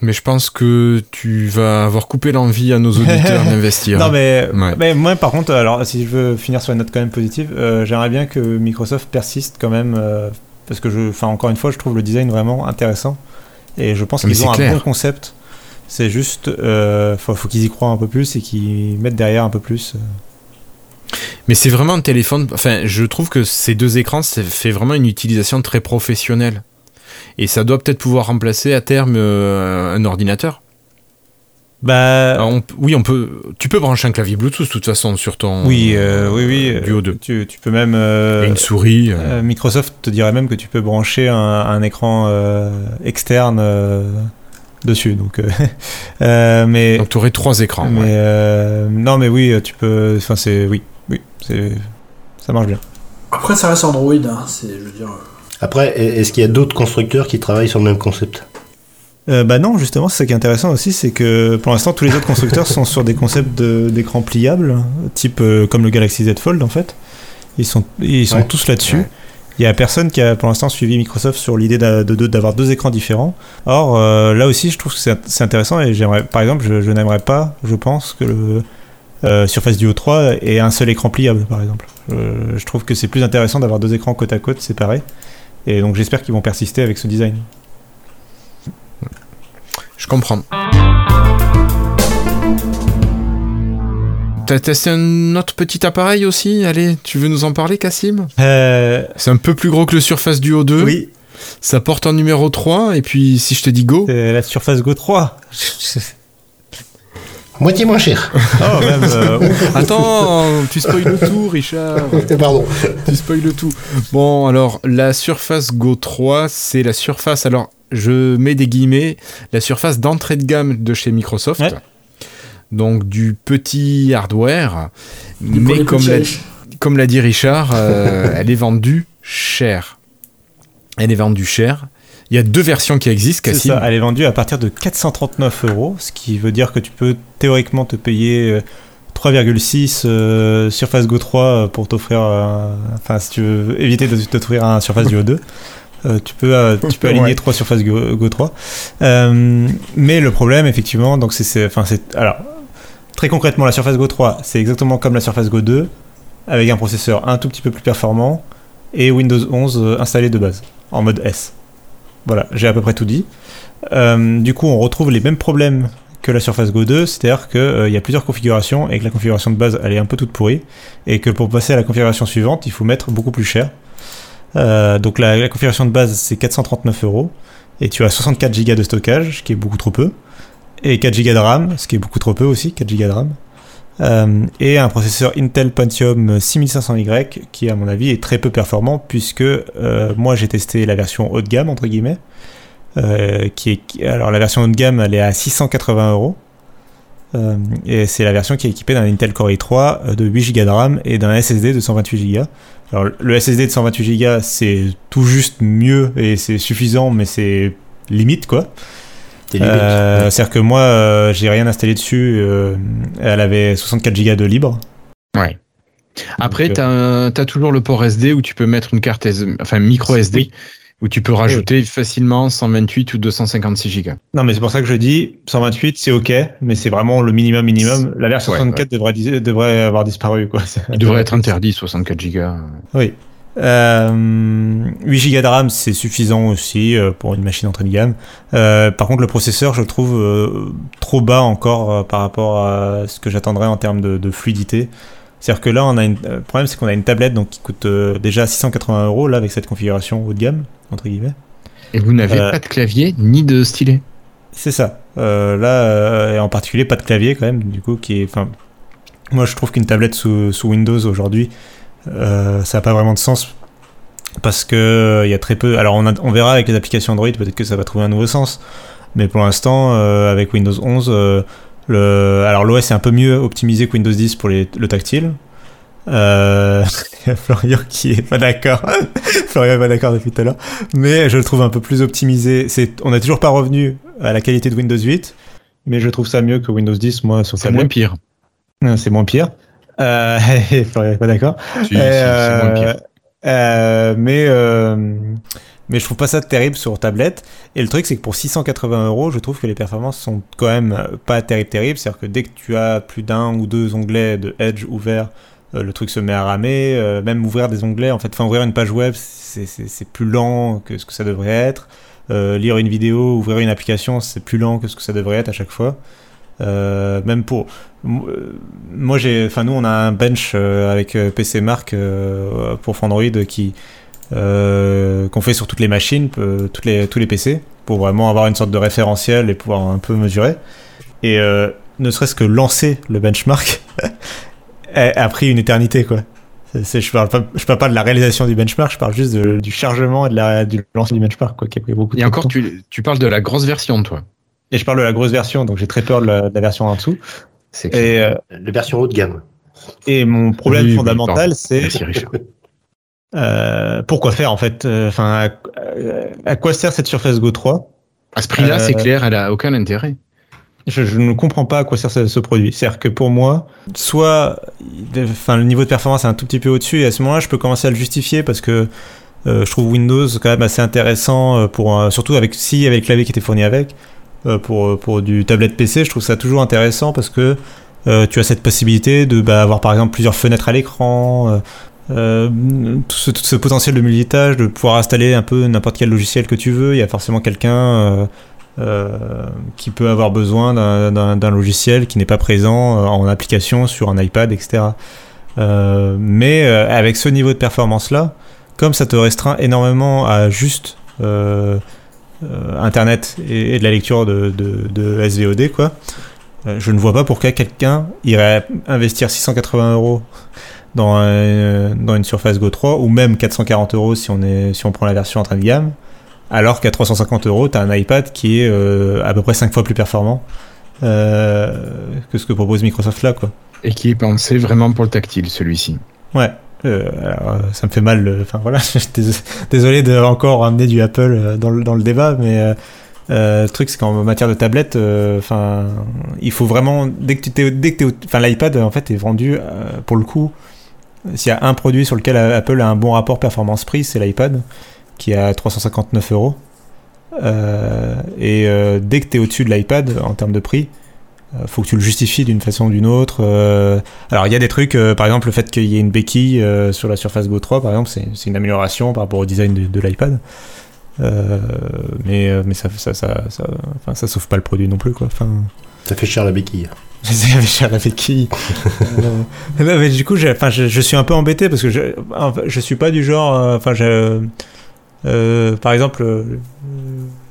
Speaker 1: Mais je pense que tu vas avoir coupé l'envie à nos auditeurs <laughs> d'investir.
Speaker 4: Non mais,
Speaker 1: Ouais.
Speaker 4: mais moi par contre, alors si je veux finir sur une note quand même positive, euh, j'aimerais bien que Microsoft persiste quand même euh, parce que je, encore une fois, je trouve le design vraiment intéressant et je pense qu'ils ont
Speaker 1: c'est
Speaker 4: un
Speaker 1: clair.
Speaker 4: bon concept. C'est juste, euh, faut, faut qu'ils y croient un peu plus et qu'ils mettent derrière un peu plus. euh.
Speaker 1: Mais c'est vraiment un téléphone. Enfin, je trouve que ces deux écrans, ça fait vraiment une utilisation très professionnelle. Et ça doit peut-être pouvoir remplacer à terme euh, un ordinateur.
Speaker 4: Bah,
Speaker 1: Ah, on oui, on peut. Tu peux brancher un clavier Bluetooth de toute façon sur ton.
Speaker 4: oui, euh, oui, oui.
Speaker 1: Duo
Speaker 4: euh,
Speaker 1: 2.
Speaker 4: Tu, tu peux même. euh,
Speaker 1: une souris. euh.
Speaker 4: euh, Microsoft te dirait même que tu peux brancher un, un écran euh, externe euh, dessus. Donc, euh, <laughs> euh, mais
Speaker 1: Donc tu aurais trois écrans.
Speaker 4: mais
Speaker 1: ouais.
Speaker 4: euh, non, mais oui, tu peux. Enfin, c'est oui, oui, c'est ça marche bien.
Speaker 3: Après, ça reste Android, hein, c'est, je veux dire.
Speaker 2: Après, est-ce qu'il y a d'autres constructeurs qui travaillent sur le même concept?
Speaker 4: Euh, bah non, justement, c'est ça qui est intéressant aussi, c'est que pour l'instant, tous les autres constructeurs sont sur des concepts de- d'écran pliable, type euh, comme le Galaxy Z Fold en fait. Ils sont, ils sont
Speaker 2: Ouais.
Speaker 4: tous là-dessus.
Speaker 1: Ouais.
Speaker 4: Il y a personne qui a pour l'instant suivi Microsoft sur l'idée d'a- de- de- d'avoir deux écrans différents. Or, euh, là aussi, je trouve que c'est intéressant et j'aimerais, par exemple, je, je n'aimerais pas, je pense, que le euh, Surface Duo 3 ait un seul écran pliable, par exemple. Je trouve que c'est plus intéressant d'avoir deux écrans côte à côte séparés. Et donc, j'espère qu'ils vont persister avec ce design.
Speaker 1: Je comprends. T'as testé un autre petit appareil aussi? Allez, tu veux nous en parler, Cassim
Speaker 4: Euh,
Speaker 1: C'est un peu plus gros que le Surface Duo 2.
Speaker 4: oui,
Speaker 1: Ça porte en numéro 3. Et puis, si je te dis go,
Speaker 4: la Surface Go 3. <laughs>
Speaker 2: Moitié moins cher.
Speaker 4: oh, même. euh. <laughs>
Speaker 1: Attends, tu spoiles tout, Richard.
Speaker 2: Pardon.
Speaker 1: tu spoiles tout. Bon, alors, la Surface Go 3, c'est la surface. Alors, je mets des guillemets. La surface d'entrée de gamme de chez Microsoft.
Speaker 4: Ouais.
Speaker 1: Donc, du petit hardware. mais comme l'a,
Speaker 3: riches.
Speaker 1: comme l'a dit Richard, euh, elle est vendue cher. Elle est vendue cher. Il y a deux versions qui existent,
Speaker 4: C'est
Speaker 1: Cassim.
Speaker 4: ça, elle est vendue à partir de 439 euros, ce qui veut dire que tu peux théoriquement te payer euh, 3,6 euh, Surface Go 3 pour t'offrir. un- Enfin, si tu veux éviter de t'offrir un Surface Duo 2. euh, tu peux, euh, tu peux <laughs> aligner
Speaker 1: Ouais.
Speaker 4: trois Surface Go, Go 3. Euh, mais le problème, effectivement, donc c'est- c'est. Enfin, c'est. Alors, très concrètement, la Surface Go 3, c'est exactement comme la Surface Go 2, avec un processeur un tout petit peu plus performant et Windows 11 euh, installé de base, en mode S. Voilà, j'ai à peu près tout dit. Euh, du coup, on retrouve les mêmes problèmes que la Surface Go 2, c'est-à-dire qu'il y a plusieurs configurations et que la configuration de base elle est un peu toute pourrie et que pour passer à la configuration suivante, il faut mettre beaucoup plus cher. Euh, donc la, la configuration de base c'est 439 euros et tu as 64 Go de stockage, ce qui est beaucoup trop peu, et 4 Go de RAM, ce qui est beaucoup trop peu aussi, 4 Go de RAM. Euh, et un processeur Intel Pentium 6500Y qui à mon avis est très peu performant puisque euh, moi j'ai testé la version haut de gamme entre guillemets euh, qui est alors la version haut de gamme elle est à 680 euros et c'est la version qui est équipée d'un Intel Core i3 euh, de 8 Go de RAM et d'un SSD de 128 Go. Alors le SSD de 128 Go c'est tout juste mieux et c'est suffisant mais c'est limite quoi. Euh, C'est-à-dire que moi euh, j'ai rien installé dessus. euh, elle avait 64 Go de libre.
Speaker 1: Ouais. Après, tu as, toujours le port SD où tu peux mettre une carte S- enfin micro SD,
Speaker 4: Oui.
Speaker 1: où tu peux rajouter facilement 128 ou 256 gigas.
Speaker 4: Non, mais c'est pour ça que je dis 128, c'est ok, mais c'est vraiment le minimum minimum. La version
Speaker 1: Ouais,
Speaker 4: 64 Devrait, devrait avoir disparu, quoi.
Speaker 1: Il devrait être interdit 64 gigas.
Speaker 4: Oui. Euh, 8 Go de RAM, c'est suffisant aussi euh, pour une machine entrée de gamme. Euh, par contre, le processeur, je le trouve euh, trop bas encore euh, par rapport à ce que j'attendrais en termes de, de fluidité. C'est-à-dire que là, on a une, euh, le problème, c'est qu'on a une tablette donc, qui coûte euh, déjà 680 euros là avec cette configuration haut de gamme, entre guillemets.
Speaker 1: Et vous n'avez
Speaker 4: Euh,
Speaker 1: pas de clavier ni de stylet.
Speaker 4: C'est ça. Euh, là, euh, et en particulier, pas de clavier quand même, du coup, qui est. Moi, je trouve qu'une tablette sous, sous Windows aujourd'hui, euh, ça n'a pas vraiment de sens parce que euh, il y a très peu. Alors, on, a- on verra avec les applications Android, peut-être que ça va trouver un nouveau sens. Mais pour l'instant, euh, avec Windows 11, euh, le, alors l'OS est un peu mieux optimisé que Windows 10 pour les- le tactile. Euh, il y a Florian qui est pas d'accord. <laughs> Florian est pas d'accord depuis tout à l'heure. Mais je le trouve un peu plus optimisé. C'est, on n'est toujours pas revenu à la qualité de Windows 8, mais je trouve ça mieux que Windows 10, moi, sur
Speaker 1: C'est moins pire.
Speaker 4: C'est moins pire. Euh, <laughs> Florian pas d'accord.
Speaker 1: Si,
Speaker 4: euh, euh, mais, euh, mais je trouve pas ça terrible sur tablette. Et le truc, c'est que pour 680 euros, je trouve que les performances sont quand même pas terribles, terribles. C'est-à-dire que dès que tu as plus d'un ou deux onglets de Edge ouverts, euh, le truc se met à ramer. Euh, même ouvrir des onglets, en fait, enfin, ouvrir une page web, c'est- plus lent que ce que ça devrait être. Euh, lire une vidéo, ouvrir une application, c'est plus lent que ce que ça devrait être à chaque fois. Euh, même pour euh, moi j'ai enfin nous on a un bench euh, avec PC Mark pour Android qui qu'on fait sur toutes les machines toutes les tous les PC pour vraiment avoir une sorte de référentiel et pouvoir un peu mesurer Et ne serait-ce que lancer le benchmark <laughs> a, pris une éternité, quoi. Je parle pas, je parle pas de la réalisation du benchmark, je parle juste de- du chargement et de la, du lancer du benchmark, quoi, qui a pris beaucoup de
Speaker 5: Et encore,
Speaker 4: temps.
Speaker 5: tu, tu parles de la grosse version, toi.
Speaker 4: Et je parle de la grosse version, donc j'ai très peur de la, de la version en dessous.
Speaker 5: C'est.
Speaker 4: Et, euh,
Speaker 2: La version haut de gamme.
Speaker 4: et mon problème
Speaker 5: Oui,
Speaker 4: fondamental, c'est
Speaker 5: Merci, Richard. <laughs>
Speaker 4: euh, pourquoi faire en fait euh, Enfin, à, à quoi sert cette Surface Go 3
Speaker 5: À ce prix-là,
Speaker 4: Euh,
Speaker 5: c'est clair, elle a aucun intérêt.
Speaker 4: je, je ne comprends pas à quoi sert ce, ce produit. C'est-à-dire que pour moi, soit, enfin, le niveau de performance est un tout petit peu au-dessus, et à ce moment-là, je peux commencer à le justifier parce que euh, je trouve Windows quand même assez intéressant, pour, un- surtout avec si avec le clavier qui était fourni avec, pour pour du tablette PC, je trouve ça toujours intéressant parce que euh, tu as cette possibilité de bah, avoir par exemple plusieurs fenêtres à l'écran. euh, euh, tout, ce, tout ce potentiel de multitâche, de pouvoir installer un peu n'importe quel logiciel que tu veux. Il y a forcément quelqu'un euh, euh, qui peut avoir besoin d'un- logiciel qui n'est pas présent euh, en application sur un iPad, etc. Euh, mais euh, avec ce niveau de performance là, comme ça te restreint énormément à juste euh, euh, Internet et, et de la lecture de, de, de SVOD, quoi, euh, je ne vois pas pourquoi quelqu'un irait investir 680 euros dans, un- dans une Surface Go 3 ou même 440 euros si on, est, si on prend la version entrée de gamme, alors qu'à 350 euros, tu as un iPad qui est euh, à peu près 5 fois plus performant euh, que ce que propose Microsoft là. Quoi.
Speaker 5: Et qui est pensé vraiment pour le tactile, celui-ci.
Speaker 4: Ouais. Euh, euh, ça me fait mal. Enfin voilà, <laughs> désolé de encore ramener du Apple euh, dans le, dans le débat, mais le truc c'est qu'en matière de tablette, enfin, il faut vraiment dès que tu t'es, dès que enfin l'iPad en fait est vendu pour le coup. S'il y a un produit sur lequel Apple a un bon rapport performance-prix, c'est l'iPad qui est à 359 euros. Et dès que tu es au-dessus de l'iPad en termes de prix, faut que tu le justifies d'une façon ou d'une autre. euh, alors il y a des trucs, euh, par exemple le fait qu'il y ait une béquille euh, sur la Surface Go 3, par exemple, c'est une amélioration par rapport au design de, de l'iPad. Euh, mais euh, mais ça, ça, ça, ça, enfin, ça sauve pas le produit non plus. Quoi. Enfin,
Speaker 2: Ça fait cher la béquille. <laughs>
Speaker 4: J'essaie avec cher la béquille. <laughs> Euh, mais du coup, enfin, je, je suis un peu embêté parce que je, je suis pas du genre. euh, Enfin, je- euh, par exemple, euh,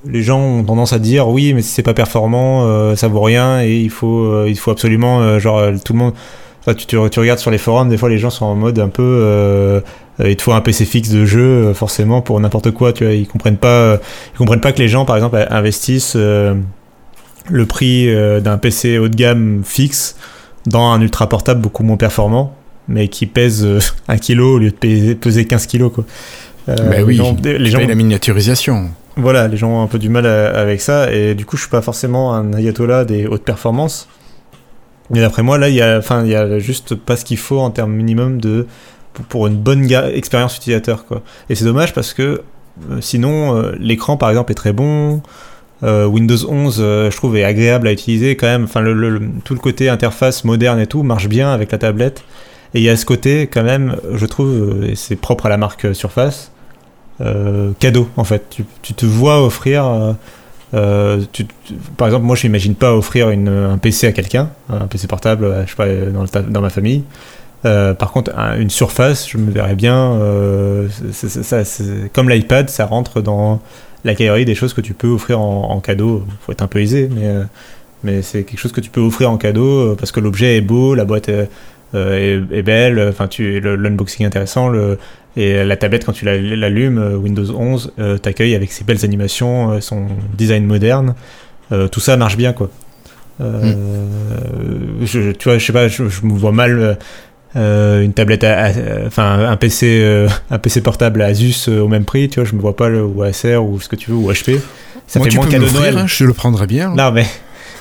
Speaker 4: les gens ont tendance à dire oui, mais si c'est pas performant, euh, ça vaut rien et il faut, euh, il faut absolument, euh, genre, tout le monde. Enfin, tu, tu, tu regardes sur les forums, des fois les gens sont en mode un peu. il te faut un PC fixe de jeu, forcément, pour n'importe quoi. Tu vois, ils comprennent pas, ils comprennent pas que les gens, par exemple, investissent euh, le prix euh, d'un PC haut de gamme fixe dans un ultra portable beaucoup moins performant, mais qui pèse euh, <laughs> 1 kg au lieu de peser, peser 15 kg. Quoi.
Speaker 1: Bah oui,
Speaker 4: gens, les gens
Speaker 1: la miniaturisation.
Speaker 4: Voilà, les gens ont un peu du mal à- avec ça, et du coup, je suis pas forcément un ayatollah des hautes performances. Mais d'après moi, là, il y a, enfin, il y a juste pas ce qu'il faut en termes minimum de pour, une bonne expérience utilisateur, quoi. Et c'est dommage parce que euh, sinon, euh, l'écran, par exemple, est très bon. Euh, Windows 11, euh, je trouve, est agréable à utiliser quand même. Enfin, tout le côté interface moderne et tout marche bien avec la tablette. Et il y a ce côté, quand même, je trouve, euh, et c'est propre à la marque euh, Surface, euh, cadeau en fait. Tu, tu te vois offrir. euh, euh, tu- par exemple, moi je n'imagine pas offrir une, un PC à quelqu'un, un PC portable, euh, je sais pas, euh, dans, dans ma famille. Euh, par contre, un- une surface, je me verrais bien. euh, c'est- comme l'iPad, ça rentre dans la catégorie des choses que tu peux offrir en, en cadeau. faut être un peu aisé, mais, euh, mais c'est quelque chose que tu peux offrir en cadeau euh, parce que l'objet est beau, la boîte est, euh, belle, enfin tu le- l'unboxing intéressant, le, et la tablette quand tu la- l'allumes, euh, Windows 11 euh, t'accueille avec ses belles animations, euh, son design moderne, Euh, tout ça marche bien quoi. Euh, je, tu vois, je sais pas, je, je me vois mal. euh, une tablette, enfin un PC, euh, un PC portable à Asus euh, au même prix, tu vois, je me vois pas le, ou Acer ou ce que tu veux ou HP. Ça
Speaker 1: Moi,
Speaker 4: fait
Speaker 1: tu
Speaker 4: moins
Speaker 1: peux
Speaker 4: cadeau Noël.
Speaker 1: hein, je le prendrais bien.
Speaker 4: Non, mais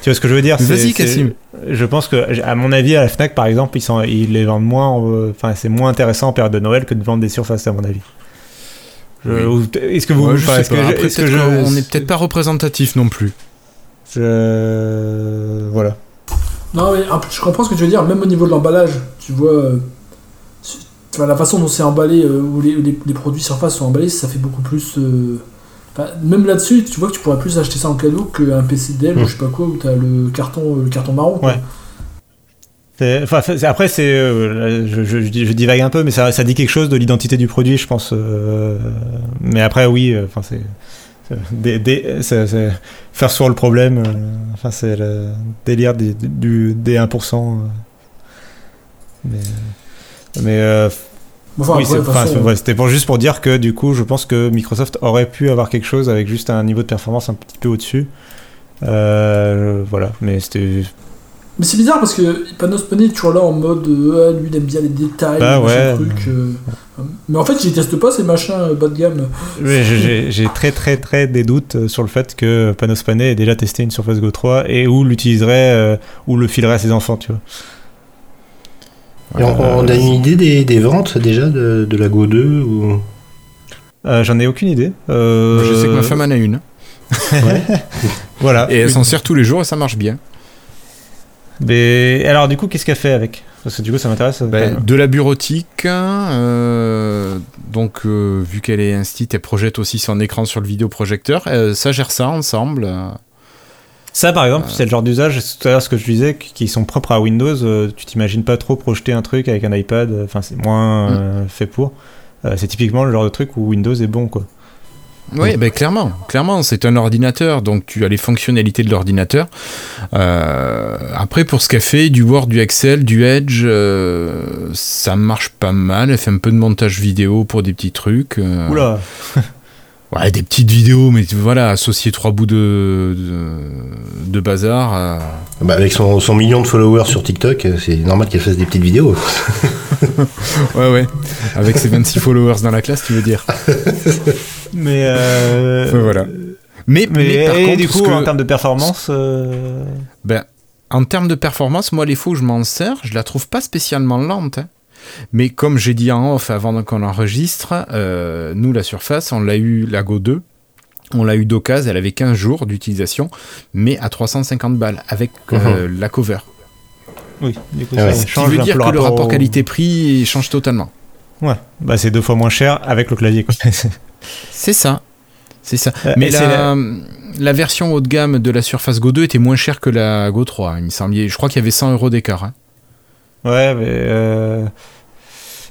Speaker 4: tu vois ce que je veux dire?
Speaker 1: Vas-y, Cassim.
Speaker 4: Je pense que, à mon avis, à la Fnac, par exemple, ils, sont, ils les vendent moins. en- Enfin, c'est moins intéressant en période de Noël que de vendre des surfaces, à mon avis.
Speaker 1: Oui.
Speaker 4: Est-ce que vous,
Speaker 1: Ouais, je sais
Speaker 4: que
Speaker 1: Après,
Speaker 4: est-ce que
Speaker 1: peut-être
Speaker 4: je-
Speaker 1: pas représentatif non plus.
Speaker 4: je- voilà.
Speaker 3: Non, mais un peu- je comprends ce que tu veux dire, même au niveau de l'emballage, tu vois. euh, la façon dont c'est emballé, euh, où les, les- les produits surface sont emballés, ça fait beaucoup plus. euh, enfin, même là-dessus, tu vois que tu pourrais plus acheter ça en cadeau qu'un PC Dell ou je sais pas quoi, où t'as le carton, le carton marron. quoi.
Speaker 4: Ouais. Enfin, après, c'est, euh, je, divague un peu, mais ça, ça dit quelque chose de l'identité du produit, je pense. euh, mais après, oui, euh, enfin, c'est, faire sur le problème. euh, enfin, c'est le délire des, du, des 1%. euh. Mais, mais euh,
Speaker 3: Enfin,
Speaker 4: oui,
Speaker 3: façon,
Speaker 4: ouais, c'était pour, juste pour dire que du coup, je pense que Microsoft aurait pu avoir quelque chose avec juste un niveau de performance un petit peu au-dessus. Euh, voilà, mais c'était.
Speaker 3: Mais c'est bizarre parce que Panos Panay est toujours là en mode euh, ah, lui il aime bien les détails,
Speaker 4: Bah ouais.
Speaker 3: truc. euh. Mais en fait, il déteste pas ces machins euh, bas de gamme.
Speaker 4: Ouais, j'ai- très très très des doutes euh, sur le fait que Panos Panay ait déjà testé une Surface Go 3 et où l'utiliserait euh, ou le filerait à ses enfants, tu vois.
Speaker 2: Et on, on a une idée des, des ventes déjà de, de la Go 2 ou...
Speaker 4: Euh, J'en ai aucune idée. Euh,
Speaker 1: Je sais que ma femme en a une. <laughs> <laughs>
Speaker 4: Voilà.
Speaker 1: Et elle s'en sert tous les jours et ça marche bien.
Speaker 4: Mais alors du coup, qu'est-ce qu'elle fait avec? Parce que du coup, ça m'intéresse. euh,
Speaker 1: Ben, de la bureautique. euh, donc, euh, vu qu'elle est instite, elle projette aussi son écran sur le vidéoprojecteur. Euh, ça gère ça ensemble. Euh.
Speaker 4: Ça, par exemple, c'est le genre d'usage, c'est tout à l'heure ce que je disais, qui sont propres à Windows. euh, tu t'imagines pas trop projeter un truc avec un iPad, euh, enfin, c'est moins euh, fait pour. Euh, c'est typiquement le genre de truc où Windows est bon, quoi.
Speaker 1: Oui, ben clairement, clairement, c'est un ordinateur, donc tu as les fonctionnalités de l'ordinateur. Euh, après, pour ce qu'elle fait, du Word, du Excel, du Edge, euh, ça marche pas mal. Elle fait un peu de montage vidéo pour des petits trucs. euh,
Speaker 4: Oula <laughs>
Speaker 1: Ouais, des petites vidéos, mais voilà, associer trois bouts de, de, de bazar.
Speaker 2: Bah, avec son, son million de followers sur TikTok, euh, c'est normal qu'elle fasse des petites vidéos. <laughs>
Speaker 1: Ouais, ouais. Avec ses 26 followers dans la classe, tu veux dire. <laughs>
Speaker 4: Mais. euh,
Speaker 1: Enfin, voilà. Mais,
Speaker 4: Mais,
Speaker 1: mais par
Speaker 4: et
Speaker 1: contre,
Speaker 4: du coup,
Speaker 1: que-
Speaker 4: en termes de performance. euh,
Speaker 1: Ben, en termes de performance, moi, les fois où je m'en sers, je la trouve pas spécialement lente. hein. Mais comme j'ai dit en off avant qu'on enregistre, euh, nous, la Surface, on l'a eu, la Go 2, on l'a eu d'occasion, elle avait 15 jours d'utilisation, mais à 350 balles, avec euh, la cover.
Speaker 4: Oui, du coup,
Speaker 2: Ah
Speaker 4: ça
Speaker 2: ouais.
Speaker 1: Ce qui
Speaker 4: change
Speaker 1: veut dire que le rapport
Speaker 4: au-
Speaker 1: qualité-prix change totalement.
Speaker 4: Ouais, bah c'est deux fois moins cher avec le clavier, quoi. <laughs>
Speaker 1: C'est ça. C'est ça.
Speaker 4: Euh,
Speaker 1: Mais la, la version haut de gamme de la Surface Go 2 était moins chère que la Go 3, il me semblait. Je crois qu'il y avait 100 euros d'écart. hein.
Speaker 4: Ouais, mais. euh,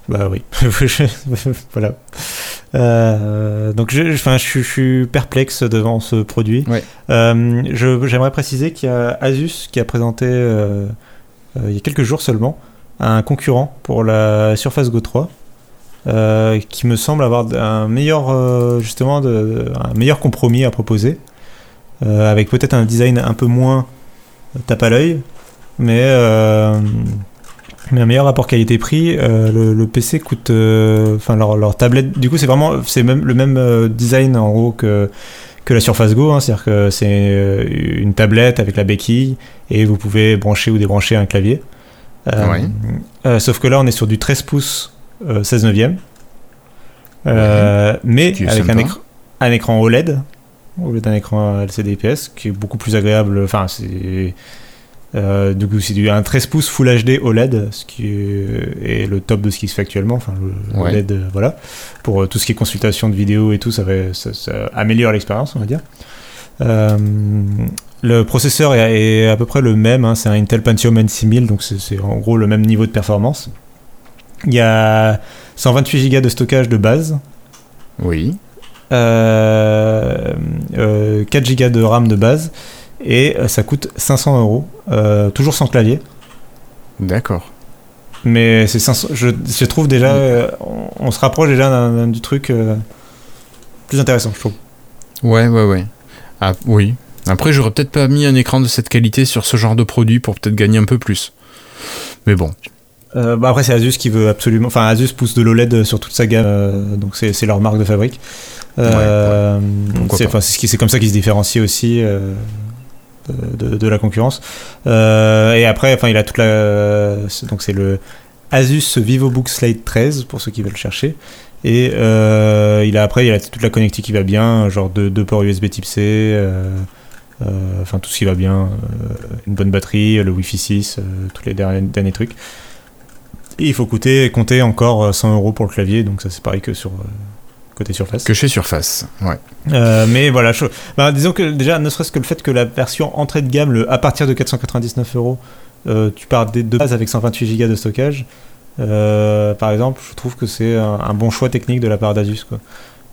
Speaker 4: Bah oui. <laughs> voilà. Euh, donc, je, je, suis- je suis perplexe devant ce produit.
Speaker 1: Ouais.
Speaker 4: Euh, J'aimerais préciser qu'il y a Asus qui a présenté, euh, il y a quelques jours seulement, un concurrent pour la Surface Go 3. euh, qui me semble avoir un meilleur justement de, un meilleur compromis à proposer avec peut-être un design un peu moins tape à l'œil mais mais un meilleur rapport qualité-prix. euh, le, le PC coûte, euh, enfin leur, leur tablette. Du coup, c'est vraiment, c'est même le même euh, design en gros que que la Surface Go, hein, c'est-à-dire que c'est une tablette avec la béquille et vous pouvez brancher ou débrancher un clavier. Euh, euh, sauf que là, on est sur du 13 pouces euh, 16 neuvième, mais avec un,
Speaker 1: sympa.
Speaker 4: écran un écran OLED au lieu d'un écran LCD IPS qui est beaucoup plus agréable. Enfin, c'est euh, du coup, c'est un 13 pouces Full HD OLED, ce qui est, le top de ce qui se fait actuellement. Enfin, le
Speaker 1: Ouais.
Speaker 4: OLED, euh, voilà. Pour euh, tout ce qui est consultation de vidéo et tout, ça, va, ça, ça améliore l'expérience, on va dire. Euh, le processeur est, est à peu près le même, hein, c'est un Intel Pentium N6000, donc c'est en gros le même niveau de performance. Il y a 128 Go de stockage de base,
Speaker 1: Oui.
Speaker 4: euh, euh, 4 Go de RAM de base, et ça coûte 500 euros, euh, toujours sans clavier.
Speaker 1: D'accord.
Speaker 4: Mais c'est 500 je, je trouve déjà, euh, on, on se rapproche déjà du truc euh, plus intéressant, je trouve.
Speaker 1: Ouais, ouais, ouais. Ah, oui. Après, j'aurais peut-être pas mis un écran de cette qualité sur ce genre de produit pour peut-être gagner un peu plus. Mais bon.
Speaker 4: Euh, bah après, c'est Asus qui veut absolument. Enfin, Asus pousse de l'OLED sur toute sa gamme, euh, donc c'est leur marque de fabrique. Euh,
Speaker 1: Pourquoi
Speaker 4: c'est comme ça qu'ils se différencient aussi de, la concurrence. Euh, et après, enfin, il a toute la. Donc, c'est le Asus VivoBook Slate 13 pour ceux qui veulent chercher. Et euh, il a après, il a toute la connectique qui va bien, genre deux, ports USB Type C. euh, Enfin, tout ce qui va bien, une bonne batterie, le Wi-Fi 6, euh, tous les derniers, trucs. Et il faut coûter, compter encore euh, 100 euros pour le clavier, donc ça c'est pareil que sur côté Surface.
Speaker 1: Que chez Surface. Ouais.
Speaker 4: Euh, mais voilà, je- bah, disons que déjà, ne serait-ce que le fait que la version entrée de gamme, le, à partir de 499 euros, euh, tu pars des- de base avec 128 Go de stockage. euh, par exemple, je trouve que c'est un, un bon choix technique de la part d'Asus. quoi.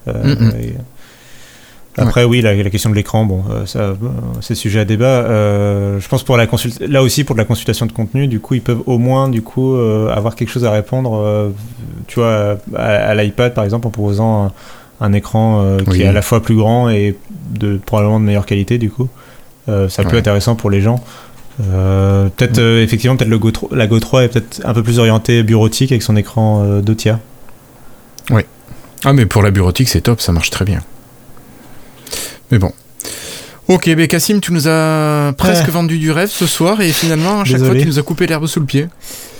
Speaker 4: Euh, et- Après, oui, la, la question de l'écran, bon, euh, ça, euh, c'est sujet à débat. Euh, je pense pour la là aussi pour de la consultation de contenu, du coup, ils peuvent au moins, du coup, avoir quelque chose à répondre, tu vois, à, à l'iPad par exemple, en proposant un, un écran qui
Speaker 1: Oui.
Speaker 4: est à la fois plus grand et de probablement de meilleure qualité, du coup. Euh, ça peut
Speaker 1: Ouais.
Speaker 4: être intéressant pour les gens. Euh, peut-être euh, effectivement peut-être le Go 3, la Go 3 est peut-être un peu plus orientée bureautique avec son écran deux tiers.
Speaker 1: Ah, mais pour la bureautique, c'est top, ça marche très bien. Mais bon. Ok, mais Cassim, tu nous as presque
Speaker 4: Ouais.
Speaker 1: vendu du rêve ce soir et finalement, à chaque
Speaker 4: Désolé.
Speaker 1: fois, tu nous as coupé l'herbe sous le pied.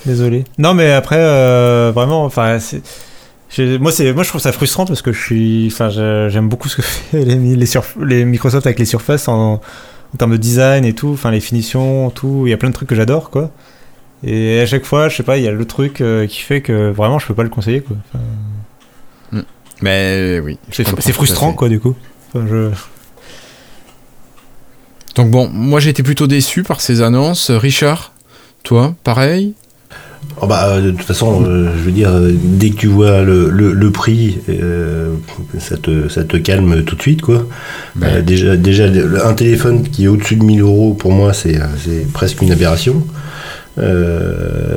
Speaker 4: Désolé. Non, mais après, euh, vraiment, enfin, moi, c'est, moi, je trouve ça frustrant parce que je suis, enfin, j'aime beaucoup ce que <laughs> fait les, les, surf- les Microsoft avec les surfaces en, en termes de design et tout, enfin, les finitions, tout. Il y a plein de trucs que j'adore, quoi. Et à chaque fois, je sais pas, il y a le truc euh, qui fait que vraiment, je peux pas le conseiller, quoi. Enfin,
Speaker 1: Mais oui. je
Speaker 4: c'est, frustrant, quoi, du coup. Enfin, je...
Speaker 1: Donc bon, moi j'étais plutôt déçu par ces annonces. Richard, toi, pareil?
Speaker 2: Oh bah, euh, de toute façon, euh, je veux dire, euh, dès que tu vois le, le, le prix, ça, te, ça te calme tout de suite, quoi.
Speaker 1: Ben.
Speaker 2: Euh, déjà, déjà, un téléphone qui est au-dessus de 1000 euros, pour moi, c'est c'est presque une aberration.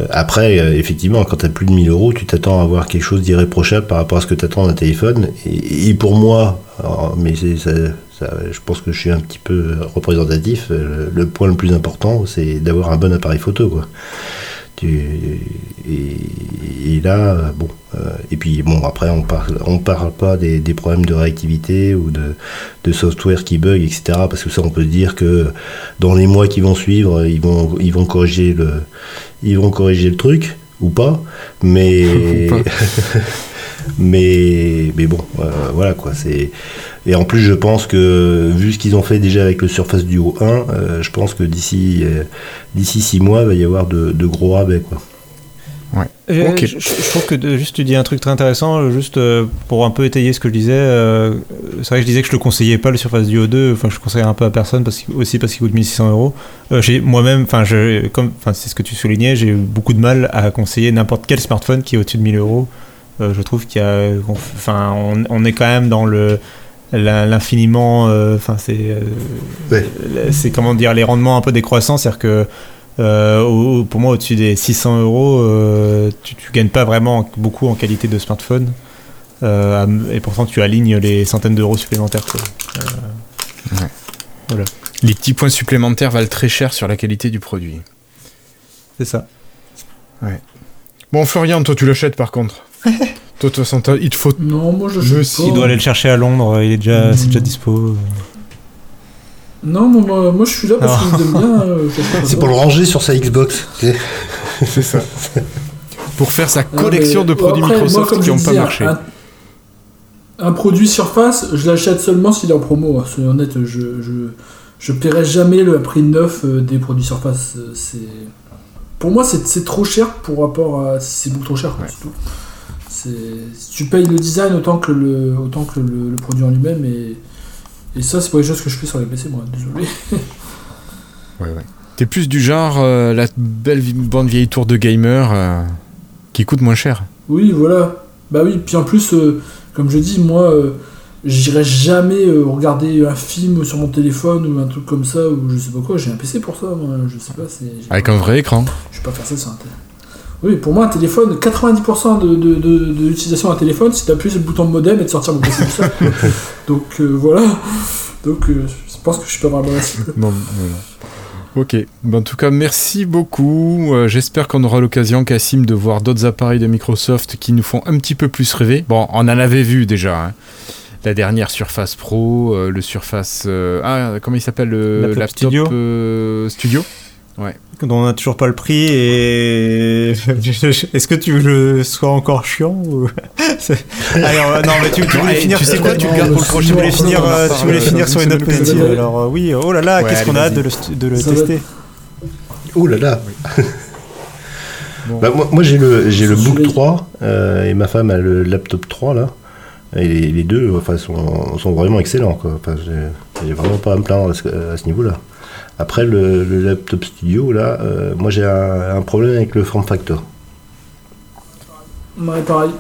Speaker 2: Après, effectivement, quand tu as plus de 1000 euros, tu t'attends à avoir quelque chose d'irréprochable par rapport à ce que tu attends d'un téléphone. Et, et pour moi, alors, mais c'est ça, ça- je pense que je suis un petit peu représentatif, euh, le, le point le plus important, c'est d'avoir un bon appareil photo, quoi. Tu- et, et là, bon, euh, et puis bon, après, on parle, on parle pas des, des problèmes de réactivité ou de, de software qui bug, etc. Parce que ça, on peut se dire que dans les mois qui vont suivre, ils vont, ils vont corriger le, ils vont corriger le truc ou pas. Mais, <laughs>
Speaker 1: Ou <laughs>
Speaker 2: mais, mais bon, euh, voilà quoi. C'est et en plus, je pense que vu ce qu'ils ont fait déjà avec le Surface Duo 1, euh, je pense que d'ici, euh, d'ici six mois, il va y avoir de, de gros rabais quoi.
Speaker 4: Euh,
Speaker 1: Ok.
Speaker 4: Je, je trouve que de- juste tu dis un truc très intéressant, euh, juste euh, pour un peu étayer ce que je disais. euh, c'est vrai que je disais que je le conseillais pas le Surface Duo 2, enfin je le conseillerais un peu à personne parce aussi parce qu'il coûte 1600 euros. Euh, j'ai moi-même, enfin je, comme, enfin c'est ce que tu soulignais, j'ai eu beaucoup de mal à conseiller n'importe quel smartphone qui est au-dessus de 1000 euros. Euh, je trouve qu'il y a, enfin on, on est quand même dans le l'infiniment, euh, enfin c'est, euh,
Speaker 2: Ouais.
Speaker 4: c'est comment dire les rendements un peu décroissants, c'est-à-dire que euh, au- pour moi, au-dessus des 600 euros, tu, tu gagnes pas vraiment beaucoup en qualité de smartphone. Euh, et pourtant, tu alignes les centaines d'euros supplémentaires. quoi.
Speaker 1: Les petits points supplémentaires valent très cher sur la qualité du produit.
Speaker 4: C'est ça.
Speaker 1: Bon, Florian, toi tu l'achètes par contre. <laughs> toi, de toute façon, t'as- il te faut.
Speaker 3: Non, moi je
Speaker 1: Je
Speaker 3: sais
Speaker 1: sais,
Speaker 3: pas.
Speaker 4: Il doit aller le chercher à Londres, il est déjà, c'est déjà dispo.
Speaker 3: Non, moi, moi, moi, je suis là parce que je l'aime bien. euh, je <laughs>
Speaker 2: C'est pour le ranger sur sa Xbox. <laughs>
Speaker 1: C'est ça. Pour faire sa
Speaker 3: Ah,
Speaker 1: collection
Speaker 3: mais-
Speaker 1: de produits
Speaker 3: après,
Speaker 1: Microsoft qui
Speaker 3: je
Speaker 1: n'ont pas marché.
Speaker 3: Un, un produit Surface, je l'achète seulement s'il est en promo. hein. Soyons honnêtes, je, je, je paierai jamais le prix neuf euh, des produits Surface. euh, C'est... Pour moi, c'est, c'est trop cher pour rapport à. C'est beaucoup trop cher,
Speaker 1: Ouais.
Speaker 3: c'est tout. C'est... Si tu payes le design autant que le, autant que le, le produit en lui-même, et, et ça, c'est pas quelque chose que je fais sur les PC, moi, désolé. <laughs>
Speaker 1: Ouais, ouais. T'es plus du genre euh, la belle bonne vieille tour de gamer euh, qui coûte moins cher.
Speaker 3: Oui, voilà. Bah oui, puis en plus, euh, comme je dis, moi, j'irai jamais regarder un film sur mon téléphone ou un truc comme ça, ou je sais pas quoi. J'ai un PC pour ça, moi, je sais pas.
Speaker 1: Avec un vrai écran.
Speaker 3: Je vais pas faire ça sur un téléphone. Oui, pour moi, un téléphone, 90% de, de, de, de l'utilisation d'un téléphone, c'est d'appuyer sur le bouton modem et de sortir mon PC tout. <laughs> Donc euh, voilà. Donc euh, je pense que je peux avoir la bonne
Speaker 1: voilà. Ok, Ben, en tout cas merci beaucoup. Euh, J'espère qu'on aura l'occasion, Cassim, de voir d'autres appareils de Microsoft qui nous font un petit peu plus rêver. Bon, on en avait vu déjà. hein. La dernière Surface Pro, euh, le Surface... euh, ah, comment il s'appelle le
Speaker 4: Laptop Studio.
Speaker 1: euh, Studio
Speaker 4: dont on n'a toujours pas le prix et <laughs> est-ce que tu veux que je sois encore chiant ou <laughs> on va- non mais tu, tu voulais finir
Speaker 1: tu sais quoi, tu le gardes pour le
Speaker 3: mais
Speaker 1: prochain
Speaker 4: tu voulais
Speaker 3: Non,
Speaker 4: finir
Speaker 3: non,
Speaker 4: euh, tu voulais finir
Speaker 1: euh,
Speaker 4: sur une note positive alors euh, oui oh là là
Speaker 1: Ouais,
Speaker 4: qu'est-ce qu'on a hâte de le, de le
Speaker 3: Ça va.
Speaker 4: tester
Speaker 2: Oh là là.
Speaker 1: Bon.
Speaker 2: Bah, moi, moi, j'ai le, j'ai le Book
Speaker 3: celui-
Speaker 2: 3 euh, et ma femme a le laptop 3 là. Et les, les deux enfin, sont, sont vraiment excellents. Quoi. Enfin, j'ai, j'ai vraiment pas à me plaindre à ce, à ce niveau-là. Après, le, le laptop studio, là, euh, moi j'ai un, un problème avec le form factor.
Speaker 3: Ouais, pareil.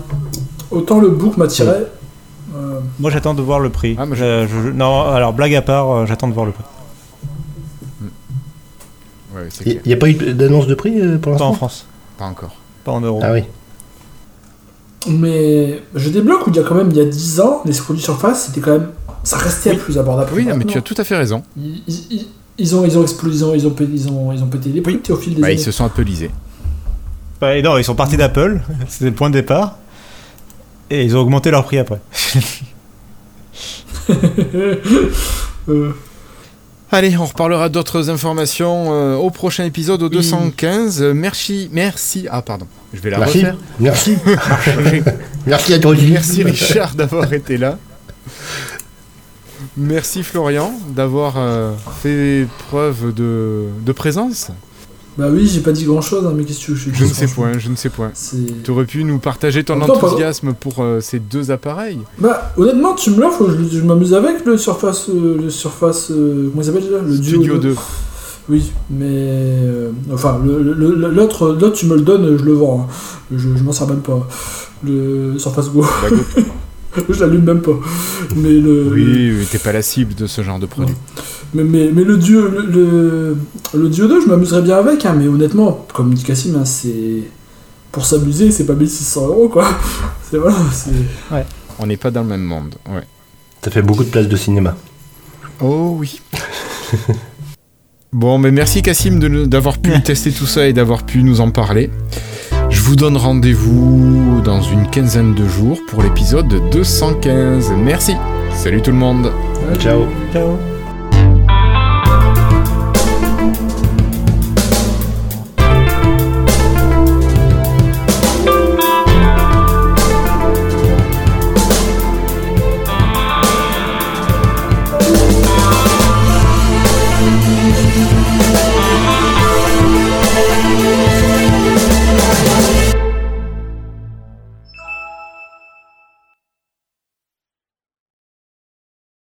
Speaker 3: Autant le book m'attirait, euh,
Speaker 4: Moi, j'attends de voir le prix.
Speaker 1: Ah,
Speaker 4: Euh, je- je- non, alors blague à part, euh, j'attends de voir le prix.
Speaker 1: C'est
Speaker 2: Il n'y a pas eu d'annonce de prix euh, pour
Speaker 4: Pas en
Speaker 2: l'instant?
Speaker 4: France,
Speaker 1: Pas encore.
Speaker 4: pas en euros.
Speaker 2: Ah oui.
Speaker 3: Mais je débloque où il y a quand même il y a 10 ans, les produits surface, c'était quand même. Ça restait
Speaker 1: Oui.
Speaker 3: plus abordable.
Speaker 1: Oui, mais tu as tout à fait raison.
Speaker 3: Ils ont, ils ont explosé, ils ont, ils ont, pété, ils ont, ils ont pété les prix
Speaker 1: Oui.
Speaker 3: au fil des
Speaker 1: Bah,
Speaker 3: années.
Speaker 1: ils se sont appelisés.
Speaker 4: Ouais, non, ils sont partis d'Apple, <laughs> c'était le point de départ. Et ils ont augmenté leur prix après. <laughs>
Speaker 3: Euh,
Speaker 1: Allez, on reparlera d'autres informations euh, au prochain épisode, au
Speaker 3: Oui.
Speaker 1: 215. Euh, merci, merci. Ah, pardon, je vais la
Speaker 2: Merci.
Speaker 1: refaire.
Speaker 2: Merci. <laughs> Merci à toi.
Speaker 1: Merci Richard d'avoir été là. Merci Florian d'avoir euh, fait preuve de, de présence.
Speaker 3: Bah oui, j'ai pas dit grand chose, hein, mais qu'est-ce que tu veux que
Speaker 1: Je ne sais point, je ne sais point. Tu aurais pu nous partager ton enthousiasme pour euh, ces deux appareils.
Speaker 3: Bah honnêtement, tu me l'offres, je, je m'amuse avec le Surface. euh, le Surface. euh, comment il s'appelle déjà Le Duo
Speaker 1: Studio 2.
Speaker 3: Oui, mais. enfin, l'autre, l'autre, tu me le donnes, je le vends. hein. Je, je m'en sers même pas. Le Surface go. <laughs> <laughs> je l'allume même pas. Mais le.
Speaker 1: Oui, oui, t'es pas la cible de ce genre de produit.
Speaker 3: Mais, mais, mais le Duo, le, le, le 2, je m'amuserais bien avec, hein, mais honnêtement, comme dit Cassim, hein, c'est. Pour s'amuser, c'est pas 1600 euros quoi. <laughs> C'est voilà, c'est.
Speaker 1: On n'est pas dans le même monde. Ouais.
Speaker 2: Ça fait beaucoup de place de cinéma.
Speaker 1: Oh oui. <laughs> bon, mais merci Cassim d'avoir pu tester tout ça et d'avoir pu nous en parler. Je vous donne rendez-vous dans une quinzaine de jours pour l'épisode 215. Merci. Salut tout le monde.
Speaker 2: Ciao.
Speaker 4: Ciao.